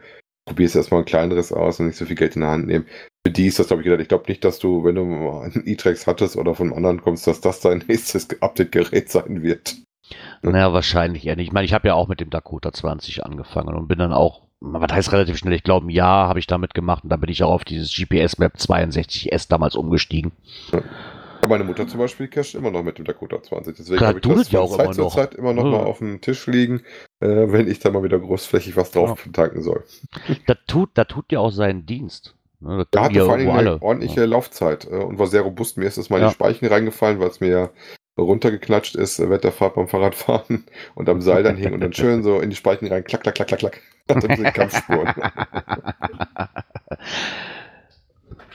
probier's erstmal ein kleineres aus und nicht so viel Geld in der Hand nehmen. Für die ist das, glaube ich, gedacht. Ich glaube nicht, dass du, wenn du mal einen E-Trax hattest oder von einem anderen kommst, dass das dein nächstes Update-Gerät sein wird. Naja, wahrscheinlich eher nicht. Ich meine, ich habe ja auch mit dem Dakota 20 angefangen und bin dann auch, was heißt relativ schnell, ich glaube ein Jahr habe ich damit gemacht und dann bin ich auch auf dieses GPS-Map 62S damals umgestiegen. Ja, Meine Mutter zum Beispiel casht immer noch mit dem Dakota 20. Deswegen habe ich das ja auch Zeit immer zu noch. Zeit immer noch Ja. mal auf dem Tisch liegen, äh, wenn ich da mal wieder großflächig was drauf tanken soll. Das tut, das tut ja auch seinen Dienst. Ne, Da hatte ja vor allem eine alle. ordentliche Laufzeit äh, und war sehr robust. Mir ist das mal in Ja. die Speichen reingefallen, weil es mir ja runtergeklatscht ist, äh, Wetterfahrt beim Fahrradfahren und am Seil dann hing und dann schön so in die Speichen rein, klack, klack, klack, klack, klack. Kampfspuren.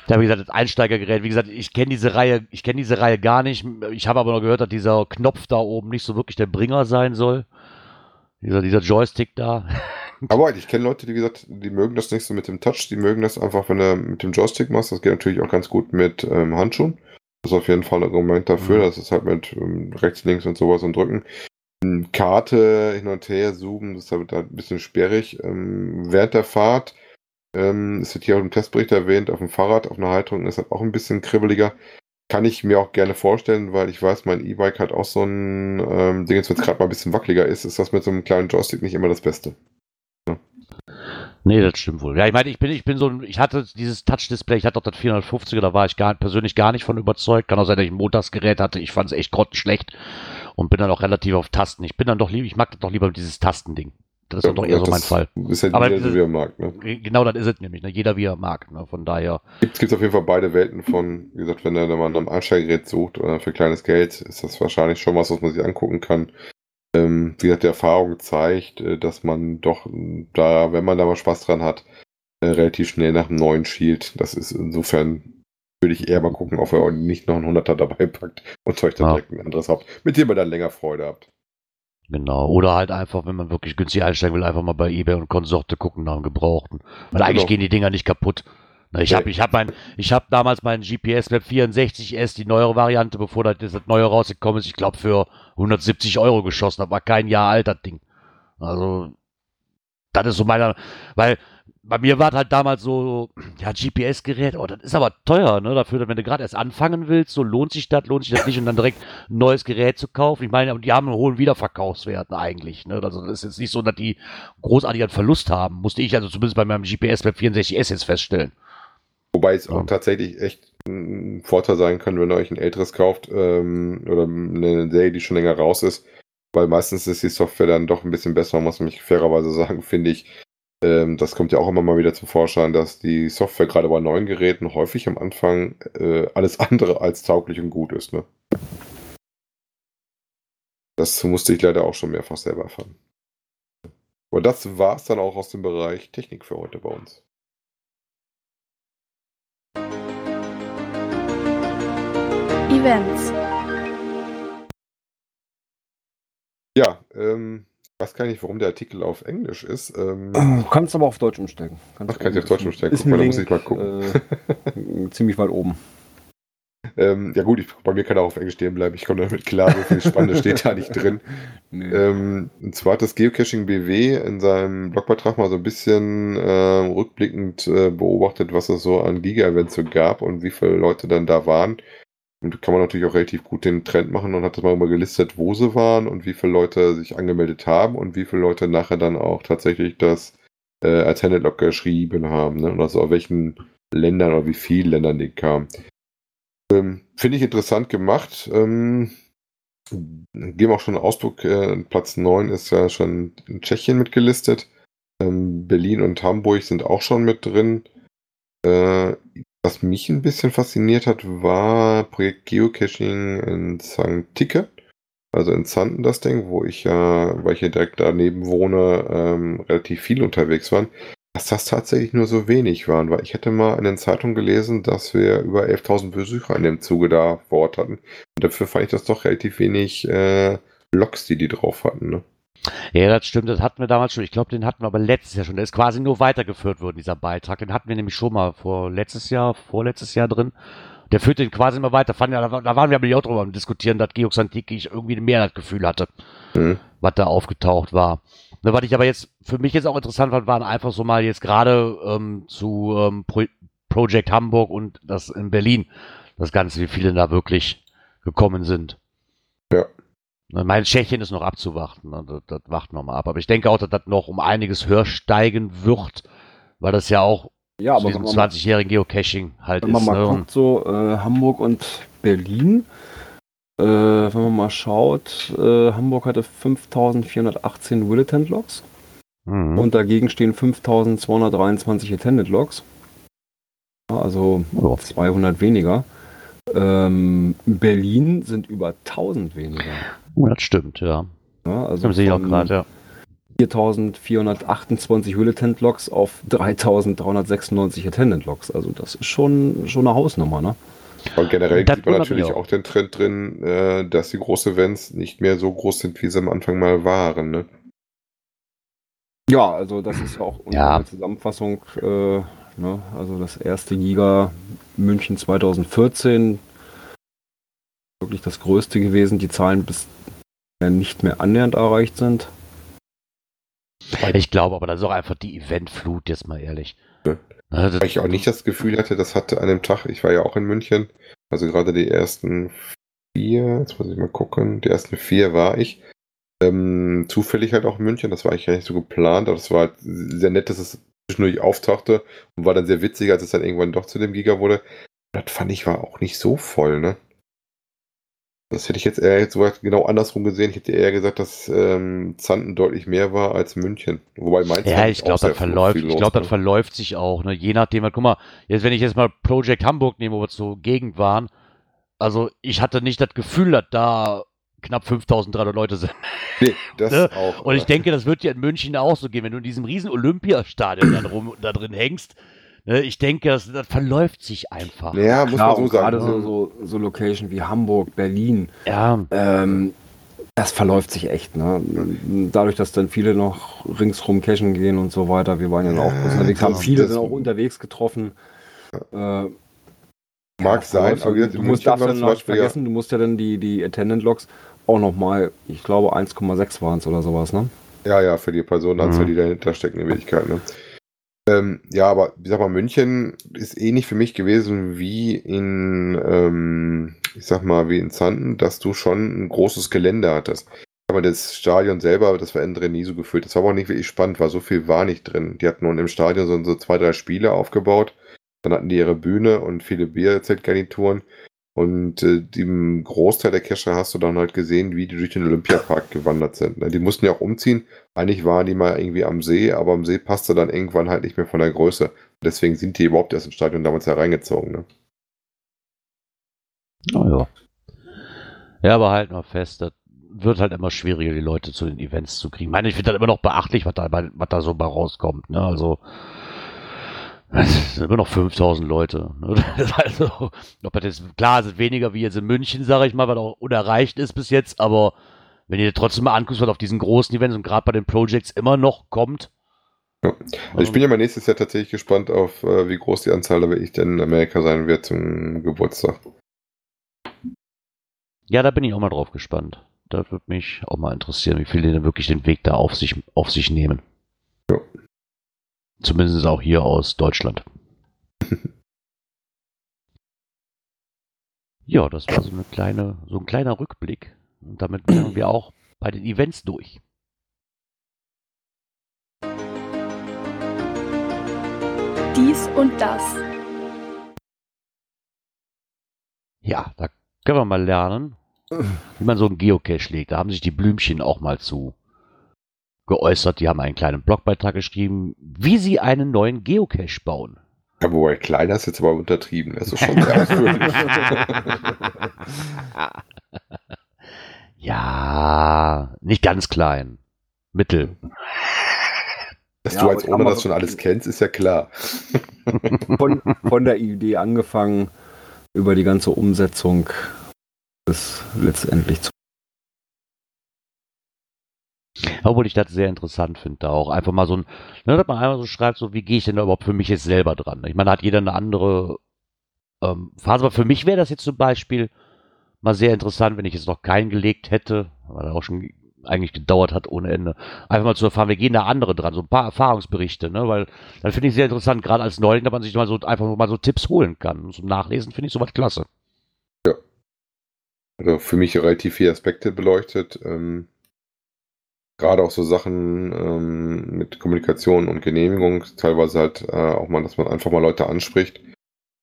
Ja, wie gesagt, das Einsteigergerät, wie gesagt, ich kenne diese Reihe, ich kenne diese Reihe gar nicht. Ich habe aber noch gehört, dass dieser Knopf da oben nicht so wirklich der Bringer sein soll. Dieser, dieser Joystick da. Aber ich kenne Leute, die gesagt, die mögen das nicht so mit dem Touch, die mögen das einfach, wenn du mit dem Joystick machst. Das geht natürlich auch ganz gut mit ähm, Handschuhen. Das ist auf jeden Fall ein Argument dafür. Mhm. Das ist halt mit ähm, rechts, links und sowas und drücken. Ähm, Karte hin und her zoomen, das ist halt ein bisschen sperrig. Ähm, während der Fahrt, ähm, es wird hier auch im Testbericht erwähnt, auf dem Fahrrad, auf einer Halterung ist halt auch ein bisschen kribbeliger. Kann ich mir auch gerne vorstellen, weil ich weiß, mein E-Bike hat auch so ein ähm, Ding, jetzt wenn es gerade mal ein bisschen wackeliger ist, ist das mit so einem kleinen Joystick nicht immer das Beste. Nee, das stimmt wohl. Ja, ich meine, ich bin, ich bin so ein, ich hatte dieses Touch-Display, ich hatte auch das 450er, da war ich gar, persönlich gar nicht von überzeugt. Kann auch sein, dass ich ein Montagsgerät hatte. Ich fand es echt grottenschlecht. und bin dann auch relativ auf Tasten. Ich bin dann doch lieber, ich mag das doch lieber dieses Tastending. Das ist Ja, doch eher so mein Fall. Ist halt Aber jeder, das- wie er mag. Ne? Genau das ist es nämlich. Ne? Jeder wie er mag. Ne? Von daher. Gibt es auf jeden Fall beide Welten von, wie gesagt, wenn er mal ein Einsteigergerät sucht oder für kleines Geld, ist das wahrscheinlich schon was, was man sich angucken kann. Ähm, wie gesagt, die Erfahrung zeigt, äh, dass man doch äh, da, wenn man da mal Spaß dran hat, äh, relativ schnell nach einem neuen schielt. Das ist insofern, würde ich eher mal gucken, ob er nicht noch einen Hunderter dabei packt und euch dann Ja. direkt ein anderes habt, mit dem ihr dann länger Freude habt. Genau. Oder halt einfach, wenn man wirklich günstig einsteigen will, einfach mal bei eBay und Konsorte gucken nach dem Gebrauchten. Weil eigentlich Genau. gehen die Dinger nicht kaputt. Na, ich habe ich hab mein, ich hab damals meinen GPS Map 64S, die neuere Variante, bevor das, das neue rausgekommen ist, ich glaube für 170 Euro geschossen. Das war kein Jahr alt, das Ding. Also, das ist so meiner, weil bei mir war halt damals so, ja, GPS-Gerät, oh, das ist aber teuer, ne, dafür, wenn du gerade erst anfangen willst, so lohnt sich das, lohnt sich das nicht und dann direkt ein neues Gerät zu kaufen. Ich meine, die haben einen hohen Wiederverkaufswert eigentlich, ne, also das ist jetzt nicht so, dass die großartig einen Verlust haben, musste ich also zumindest bei meinem GPS Map 64S jetzt feststellen. Wobei es Ja. auch tatsächlich echt ein Vorteil sein kann, wenn ihr euch ein älteres kauft ähm, oder eine Serie, die schon länger raus ist. Weil meistens ist die Software dann doch ein bisschen besser, muss man fairerweise sagen, finde ich. Ähm, das kommt ja auch immer mal wieder zum Vorschein, dass die Software gerade bei neuen Geräten häufig am Anfang äh, alles andere als tauglich und gut ist. Ne? Das musste ich leider auch schon mehrfach selber erfahren. Aber das war es dann auch aus dem Bereich Technik für heute bei uns. Events. Ja, ähm, ich weiß gar nicht, warum der Artikel auf Englisch ist. Ähm, Du kannst aber auf Deutsch umstellen. Kannst Ach, kann ich auf Deutsch umstellen? Guck mal, da muss ich mal gucken. Äh, ziemlich weit oben. ähm, ja gut, ich, bei mir kann er auch auf Englisch stehen bleiben. Ich komme damit klar, so viel Spannendes steht da nicht drin. Nee. Ähm, und zwar hat das Geocaching BW in seinem Blogbeitrag mal so ein bisschen äh, rückblickend äh, beobachtet, was es so an Giga-Events so gab und wie viele Leute dann da waren. Und kann man natürlich auch relativ gut den Trend machen und hat das mal immer gelistet, wo sie waren und wie viele Leute sich angemeldet haben und wie viele Leute nachher dann auch tatsächlich das äh, als Handlog geschrieben haben. Ne? Und also aus welchen Ländern oder wie vielen Ländern die kamen. Ähm, Finde ich interessant gemacht. Ähm, geben auch schon einen Ausdruck, äh, Platz 9 ist ja schon in Tschechien mitgelistet. Ähm, Berlin und Hamburg sind auch schon mit drin. Äh, was mich ein bisschen fasziniert hat, war Projekt Geocaching in St. Ticke, also in Zanten das Ding, wo ich ja, weil ich hier direkt daneben wohne, ähm, relativ viel unterwegs waren, dass das tatsächlich nur so wenig waren, weil ich hätte mal in den Zeitungen gelesen, dass wir über 11.000 Besucher in dem Zuge da vor Ort hatten. Und dafür fand ich das doch relativ wenig äh, Loks, die die drauf hatten. Ne? Ja, das stimmt, das hatten wir damals schon. Ich glaube, den hatten wir aber letztes Jahr schon. Der ist quasi nur weitergeführt worden, dieser Beitrag. Den hatten wir nämlich schon mal vor letztes Jahr, vorletztes Jahr drin. Der führt den quasi immer weiter. Fand ja, da, war- da waren wir aber auch drüber am diskutieren, dass Geoxantiki ich irgendwie mehr das Gefühl hatte, Mhm. was da aufgetaucht war. Ne, was ich aber jetzt für mich jetzt auch interessant fand, waren einfach so mal jetzt gerade ähm, zu ähm, Pro Project Hamburg und das in Berlin. Das Ganze, wie viele da wirklich gekommen sind. Ne, Mein Tschechien ist noch abzuwarten. Ne? Das, das warten wir mal ab. Aber ich denke auch, dass das noch um einiges höher steigen wird, weil das ja auch ja, aber diesem wenn man, 20-jährigen Geocaching halt wenn man ist. mal Ne? guckt, so äh, Hamburg und Berlin, äh, wenn man mal schaut, äh, Hamburg hatte 5418 Willitent Logs Mhm. und dagegen stehen 5223 Attended Logs. Also Ja. 200 weniger. Ähm, Berlin sind über 1000 weniger. Oh, das stimmt, ja. Ja, also Das sehe ich auch gerade, ja. 4428 Willitent Logs auf 3396 Attendant Logs. Also das ist schon, schon eine Hausnummer, ne? Und generell Das sieht man natürlich auch. auch den Trend drin, äh, dass die großen Events nicht mehr so groß sind, wie sie am Anfang mal waren. Ne? Ja, also das ist auch Ja. eine Zusammenfassung. Äh, ne? Also das erste Giga München 2014. Wirklich das größte gewesen. Die Zahlen bis nicht mehr annähernd erreicht sind. Ich glaube aber, das ist auch einfach die Eventflut, jetzt mal ehrlich. Ja. Ne, Weil ich auch nicht das Gefühl hatte, das hatte an dem Tag, ich war ja auch in München, also gerade die ersten vier, jetzt muss ich mal gucken, die ersten vier war ich. Ähm, zufällig halt auch in München, das war eigentlich gar nicht so geplant, aber es war halt sehr nett, dass es zwischendurch auftauchte und war dann sehr witzig, als es dann irgendwann doch zu dem Giga wurde. Das fand ich war auch nicht so voll, ne? Das hätte ich jetzt eher jetzt so genau andersrum gesehen. Ich hätte eher gesagt, dass ähm, Zanten deutlich mehr war als München. Wobei Mainz Ja, ich glaube, das verläuft, ich glaube, das ne? verläuft sich auch, ne? Je nachdem, guck mal, jetzt, wenn ich jetzt mal Project Hamburg nehme, wo wir zur Gegend waren, also ich hatte nicht das Gefühl, dass da knapp 5300 Leute sind. Nee, das Ne? auch. Und ich denke, das wird ja in München auch so gehen, wenn du in diesem riesen Olympiastadion da, drum, da drin hängst. Ne? Ich denke, das, das verläuft sich einfach. ja, muss Klar, man so und gerade sagen. so, so, so Location wie Hamburg, Berlin, Ja, ähm, das verläuft sich echt. Ne? Dadurch, dass dann viele noch ringsrum cashen gehen und so weiter. Wir waren ja auch Ja, unterwegs, haben viele sind auch unterwegs getroffen. Äh, Mag das sein, aber du musst dann zum noch Beispiel ja- vergessen, du musst ja dann die, die Attendant Logs auch nochmal, ich glaube 1,6 waren es oder sowas, ne? Ja, ja, für die Personenanzahl, Mhm. die dahinter stecken, in Wirklichkeit. Ne? Ähm, ja, aber ich sag mal, München ist ähnlich für mich gewesen wie in, ähm, ich sag mal, wie in Zanten, dass du schon ein großes Gelände hattest. Aber das Stadion selber, das war drin nie so gefüllt. Das war aber auch nicht wirklich spannend, weil so viel war nicht drin. Die hatten nun im Stadion so, so zwei, drei Spiele aufgebaut. Dann hatten die ihre Bühne und viele Bierzeltgarnituren. Und äh, im Großteil der Cacher hast du dann halt gesehen, wie die durch den Olympiapark gewandert sind. ne? Die mussten ja auch umziehen. Eigentlich waren die mal irgendwie am See, aber am See passte dann irgendwann halt nicht mehr von der Größe. Deswegen sind die überhaupt erst ins Stadion damals hereingezogen. Ne? naja. Ja, aber halt mal fest, das wird halt immer schwieriger, die Leute zu den Events zu kriegen. Ich meine, ich finde das immer noch beachtlich, was da, was da so bei rauskommt. Ne? Also, es sind immer noch 5000 Leute. Ne? Das also, ob das jetzt, klar, es ist weniger wie jetzt in München, sage ich mal, was auch unerreicht ist bis jetzt, aber wenn ihr trotzdem mal anguckst, was auf diesen großen Events und gerade bei den Projects immer noch kommt. Ja. Also ich bin ja mal nächstes Jahr tatsächlich gespannt auf, äh, wie groß die Anzahl da wirklich denn in Amerika sein wird zum Geburtstag. Ja, da bin ich auch mal drauf gespannt. Da würde mich auch mal interessieren, wie viele denn wirklich den Weg da auf sich, auf sich nehmen. Zumindest auch hier aus Deutschland. ja, das war so eine kleine, so ein kleiner Rückblick. Und damit wären wir auch bei den Events durch. Dies und das. Ja, da können wir mal lernen, wie man so einen Geocache legt. Da haben sich die Blümchen auch mal zu geäußert. Die haben einen kleinen Blogbeitrag geschrieben, wie sie einen neuen Geocache bauen. Ja, wobei kleiner ist jetzt aber untertrieben. Das ist schon. Ja, nicht ganz klein. Mittel. Dass Ja, du als mal das schon alles kennst, ist ja klar. Von, von der Idee angefangen, über die ganze Umsetzung bis letztendlich zu. Obwohl ich das sehr interessant finde, da auch einfach mal so ein, ne, dass man einmal so schreibt, so wie gehe ich denn da überhaupt für mich jetzt selber dran? Ich meine, da hat jeder eine andere ähm, Phase, aber für mich wäre das jetzt zum Beispiel mal sehr interessant, wenn ich jetzt noch keinen gelegt hätte, weil er auch schon eigentlich gedauert hat ohne Ende, einfach mal zu erfahren, wie gehen da andere dran, so ein paar Erfahrungsberichte, ne, weil dann finde ich sehr interessant, gerade als Neuling, dass man sich mal so einfach mal so Tipps holen kann. Zum Nachlesen finde ich sowas klasse. Also für mich relativ viele Aspekte beleuchtet. Ähm, gerade auch so Sachen ähm, mit Kommunikation und Genehmigung, teilweise halt äh, auch mal, dass man einfach mal Leute anspricht.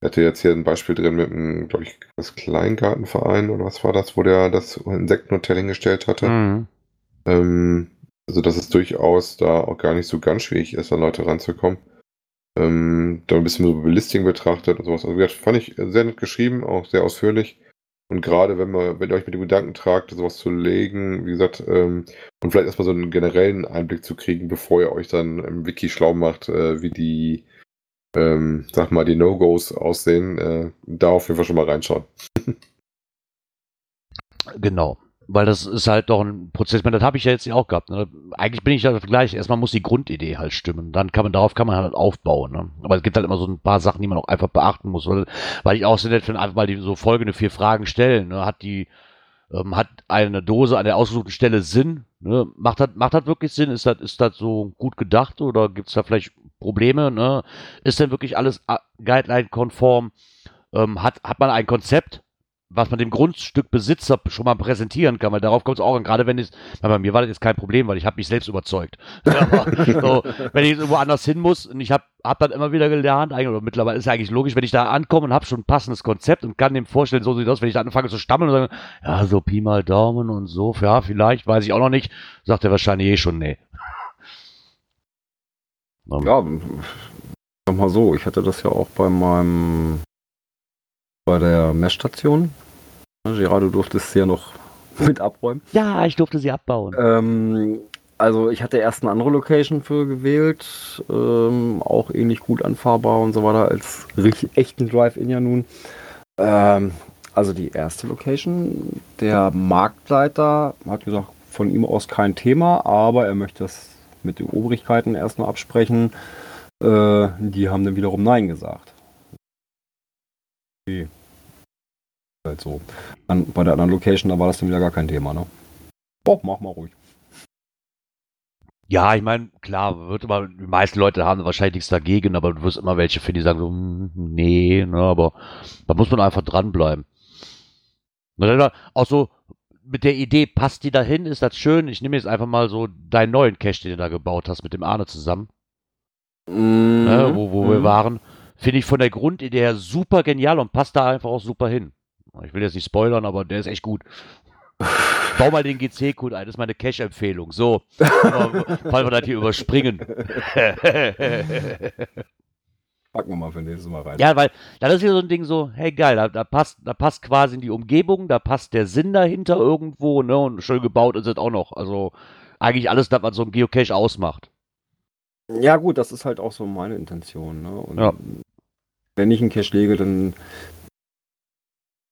Ich hatte jetzt hier ein Beispiel drin mit einem, glaube ich, das Kleingartenverein oder was war das, wo der das Insektenhotel hingestellt hatte. Mhm. Ähm, also, dass es durchaus da auch gar nicht so ganz schwierig ist, an Leute ranzukommen. Ähm, da ein bisschen so Belisting betrachtet und sowas. Also, gesagt, fand ich sehr nett geschrieben, auch sehr ausführlich. Und gerade wenn man, wenn ihr euch mit dem Gedanken tragt, sowas zu legen, wie gesagt, ähm, und vielleicht erstmal so einen generellen Einblick zu kriegen, bevor ihr euch dann im Wiki schlau macht, äh, wie die, ähm, sag mal, die No-Gos aussehen, äh, da auf jeden Fall schon mal reinschauen. Genau. Weil das ist halt doch ein Prozess, meine, das habe ich ja jetzt auch gehabt. Ne? Eigentlich bin ich ja gleich, erstmal muss die Grundidee halt stimmen. Dann kann man, darauf kann man halt aufbauen. Ne? Aber es gibt halt immer so ein paar Sachen, die man auch einfach beachten muss. Weil, weil ich auch so nett finde, einfach mal die so folgende vier Fragen stellen. Ne? Hat die, ähm, hat eine Dose an der ausgesuchten Stelle Sinn? Ne? Macht das, macht das wirklich Sinn? Ist das, ist das so gut gedacht oder gibt es da vielleicht Probleme? Ne? Ist denn wirklich alles äh, Guideline-konform? Ähm, hat, hat man ein Konzept? Was man dem Grundstückbesitzer schon mal präsentieren kann, weil darauf kommt es auch an, gerade wenn es, bei mir war das jetzt kein Problem, weil ich habe mich selbst überzeugt. Aber so, wenn ich jetzt irgendwo anders hin muss und ich habe hab dann immer wieder gelernt, eigentlich, oder mittlerweile ist ja eigentlich logisch, wenn ich da ankomme und habe schon ein passendes Konzept und kann dem vorstellen, so sieht das, wenn ich da anfange zu stammeln und sage, ja, so Pi mal Daumen und so, ja, vielleicht, weiß ich auch noch nicht, sagt er wahrscheinlich eh schon, nee. Ja, sag mal so, ich hatte das ja auch bei meinem bei der Messstation. Gerard, du durftest sie ja noch mit abräumen. Ja, ich durfte sie abbauen. Ähm, also ich hatte erst eine andere Location für gewählt, ähm, auch ähnlich gut anfahrbar und so weiter als echten Drive-In ja nun. Ähm, also die erste Location, der Marktleiter hat gesagt, von ihm aus kein Thema, aber er möchte das mit den Obrigkeiten erstmal absprechen. Äh, die haben dann wiederum Nein gesagt. Okay. Halt so. Dann, bei der anderen Location, da war das dann wieder gar kein Thema, ne? Oh, mach mal ruhig. Ja, ich meine, klar, wird immer, die meisten Leute haben wahrscheinlich nichts dagegen, aber du wirst immer welche finden, die sagen so, hm, nee, ne, aber da muss man einfach dranbleiben. Auch so mit der Idee, passt die dahin, ist das schön. Ich nehme jetzt einfach mal so deinen neuen Cache, den du da gebaut hast, mit dem Arne zusammen. Mhm. Ne, wo wo mhm. wir waren. Finde ich von der Grundidee her super genial und passt da einfach auch super hin. Ich will jetzt nicht spoilern, aber der ist echt gut. Bau mal den GC-Code ein, das ist meine Cache-Empfehlung. So, falls wir das hier überspringen. Packen wir mal für nächstes Mal rein. Ja, weil das ist hier so ein Ding so, hey geil, da, da, passt, da passt quasi in die Umgebung, da passt der Sinn dahinter irgendwo, ne? Und schön gebaut ist es auch noch. Also eigentlich alles, das was so ein Geocache ausmacht. Ja, gut, das ist halt auch so meine Intention, ne? Und ja. wenn ich einen Cache lege, dann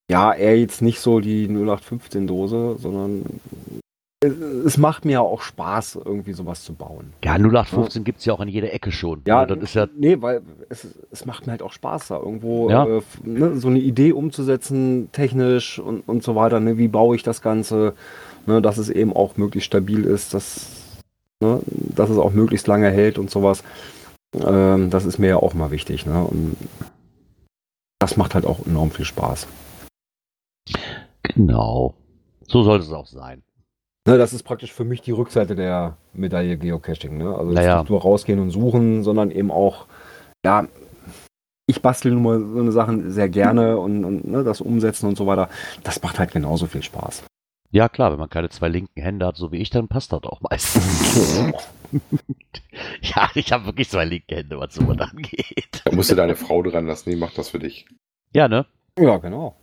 ja, er jetzt nicht so die 0815-Dose, sondern es macht mir auch Spaß, irgendwie sowas zu bauen. Ja, 0815 ja. gibt es ja auch in jeder Ecke schon. Ja, das ist ja nee, weil es, es macht mir halt auch Spaß, da irgendwo ja. äh, ne, so eine Idee umzusetzen, technisch und, und so weiter. Ne? Wie baue ich das Ganze, ne, dass es eben auch möglichst stabil ist, dass, ne, dass es auch möglichst lange hält und sowas. Ähm, das ist mir ja auch mal wichtig. Ne? Und das macht halt auch enorm viel Spaß. Genau. So sollte es auch sein. Ne, das ist praktisch für mich die Rückseite der Medaille Geocaching. Ne? Also naja. nicht nur rausgehen und suchen, sondern eben auch, ja, ich bastel nur mal so eine Sachen sehr gerne und, und ne, das umsetzen und so weiter. Das macht halt genauso viel Spaß. Ja, klar, wenn man keine zwei linken Hände hat, so wie ich, dann passt das auch meistens. ja, ich habe wirklich zwei linke Hände, was sowas angeht. Da musst du deine Frau dran lassen, die macht das für dich. Ja, ne? Ja, genau.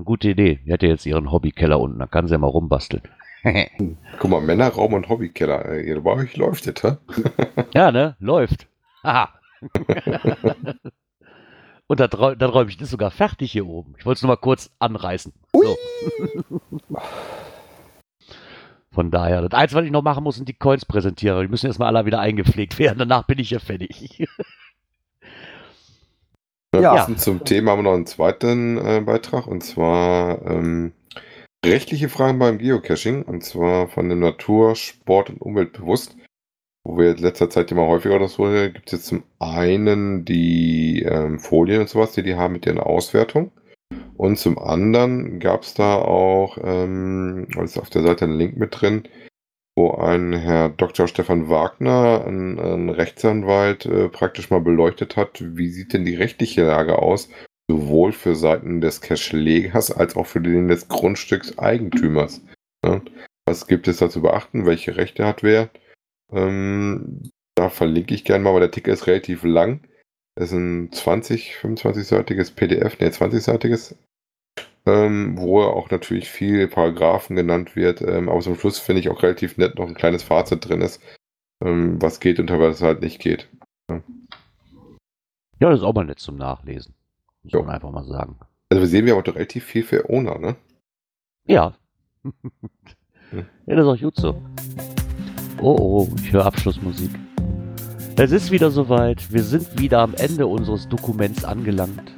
Eine gute Idee. Die hat ja jetzt ihren Hobbykeller unten, da kann sie ja mal rumbasteln. Guck mal, Männerraum und Hobbykeller. Bei euch läuft das, hä? ja, ne? Läuft. Haha. und dann, dann räume ich das sogar fertig hier oben. Ich wollte es nur mal kurz anreißen. So. Von daher, das Einzige, was ich noch machen muss, sind die Coins präsentieren. Die müssen erstmal alle wieder eingepflegt werden. Danach bin ich ja fertig. Ja. ja. Zum Thema haben wir noch einen zweiten äh, Beitrag und zwar ähm, rechtliche Fragen beim Geocaching und zwar von dem Natur-, Sport- und Umweltbewusst. Wo wir in letzter Zeit immer häufiger das so gibt es jetzt zum einen die ähm, Folien und sowas, die die haben mit ihren Auswertung. Und zum anderen gab es da auch, ähm, ist auf der Seite ein Link mit drin, wo ein Herr Dr. Stefan Wagner, ein, ein Rechtsanwalt, äh, praktisch mal beleuchtet hat, wie sieht denn die rechtliche Lage aus, sowohl für Seiten des Cash-Legers als auch für den des Grundstückseigentümers. Ja? Was gibt es da zu beachten? Welche Rechte hat wer? Ähm, da verlinke ich gerne mal, weil der Ticker ist relativ lang. Das ist ein 20, 25-seitiges PDF, ne, 20-seitiges ähm, wo auch natürlich viel Paragraphen genannt wird, ähm, aber zum Schluss finde ich auch relativ nett noch ein kleines Fazit drin ist, ähm, was geht und was halt nicht geht. Ja. ja, das ist auch mal nett zum Nachlesen. Muss jo. man einfach mal sagen. Also wir sehen wir aber doch relativ viel für Owner, ne? Ja. ja, das ist auch gut so. Oh, oh, ich höre Abschlussmusik. Es ist wieder soweit. Wir sind wieder am Ende unseres Dokuments angelangt.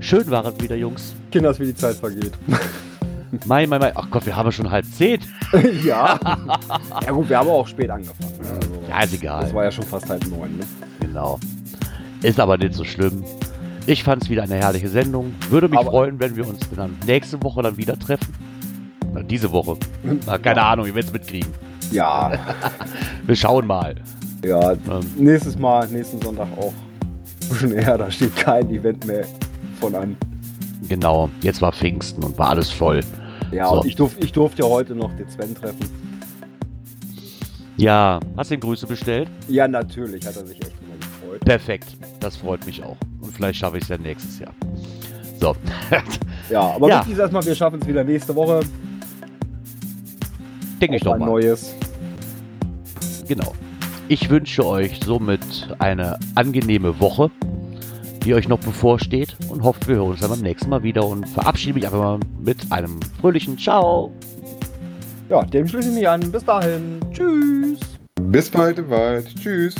Schön war es wieder, Jungs. Kinders, wie die Zeit vergeht. Mai, mai, mai. Ach Gott, wir haben ja schon halb zehn. ja. Ja gut, wir haben auch spät angefangen. Also, ja, ist egal. Das war ja schon fast halb neun, ne? Genau. Ist aber nicht so schlimm. Ich fand es wieder eine herrliche Sendung. Würde mich Aber- freuen, wenn wir uns dann nächste Woche dann wieder treffen. Na, diese Woche. Na, keine Ahnung, ihr werdet es mitkriegen. Ja, Wir schauen mal. ja. Ähm, Nächstes Mal, nächsten Sonntag auch. Bisschen eher, da steht kein Event mehr von an. genau, jetzt war Pfingsten und war alles voll. Ja, So. und ich, durf, ich durfte ja heute noch den Sven treffen. Ja, hast du den Grüße bestellt? Ja, natürlich, hat er sich echt immer gefreut. Perfekt. Das freut mich auch. Und vielleicht schaffe ich es ja nächstes Jahr. So. Ja, aber Ja. wichtig ist erstmal, wir schaffen es wieder nächste Woche. Denke ich doch ein mal. neues. Genau. Ich wünsche euch somit eine angenehme Woche, die euch noch bevorsteht und hoffe, wir hören uns dann beim nächsten Mal wieder und verabschiede mich einfach mal mit einem fröhlichen Ciao. Ja, dem schließe ich mich an. Bis dahin. Tschüss. Bis bald im Wald. Tschüss.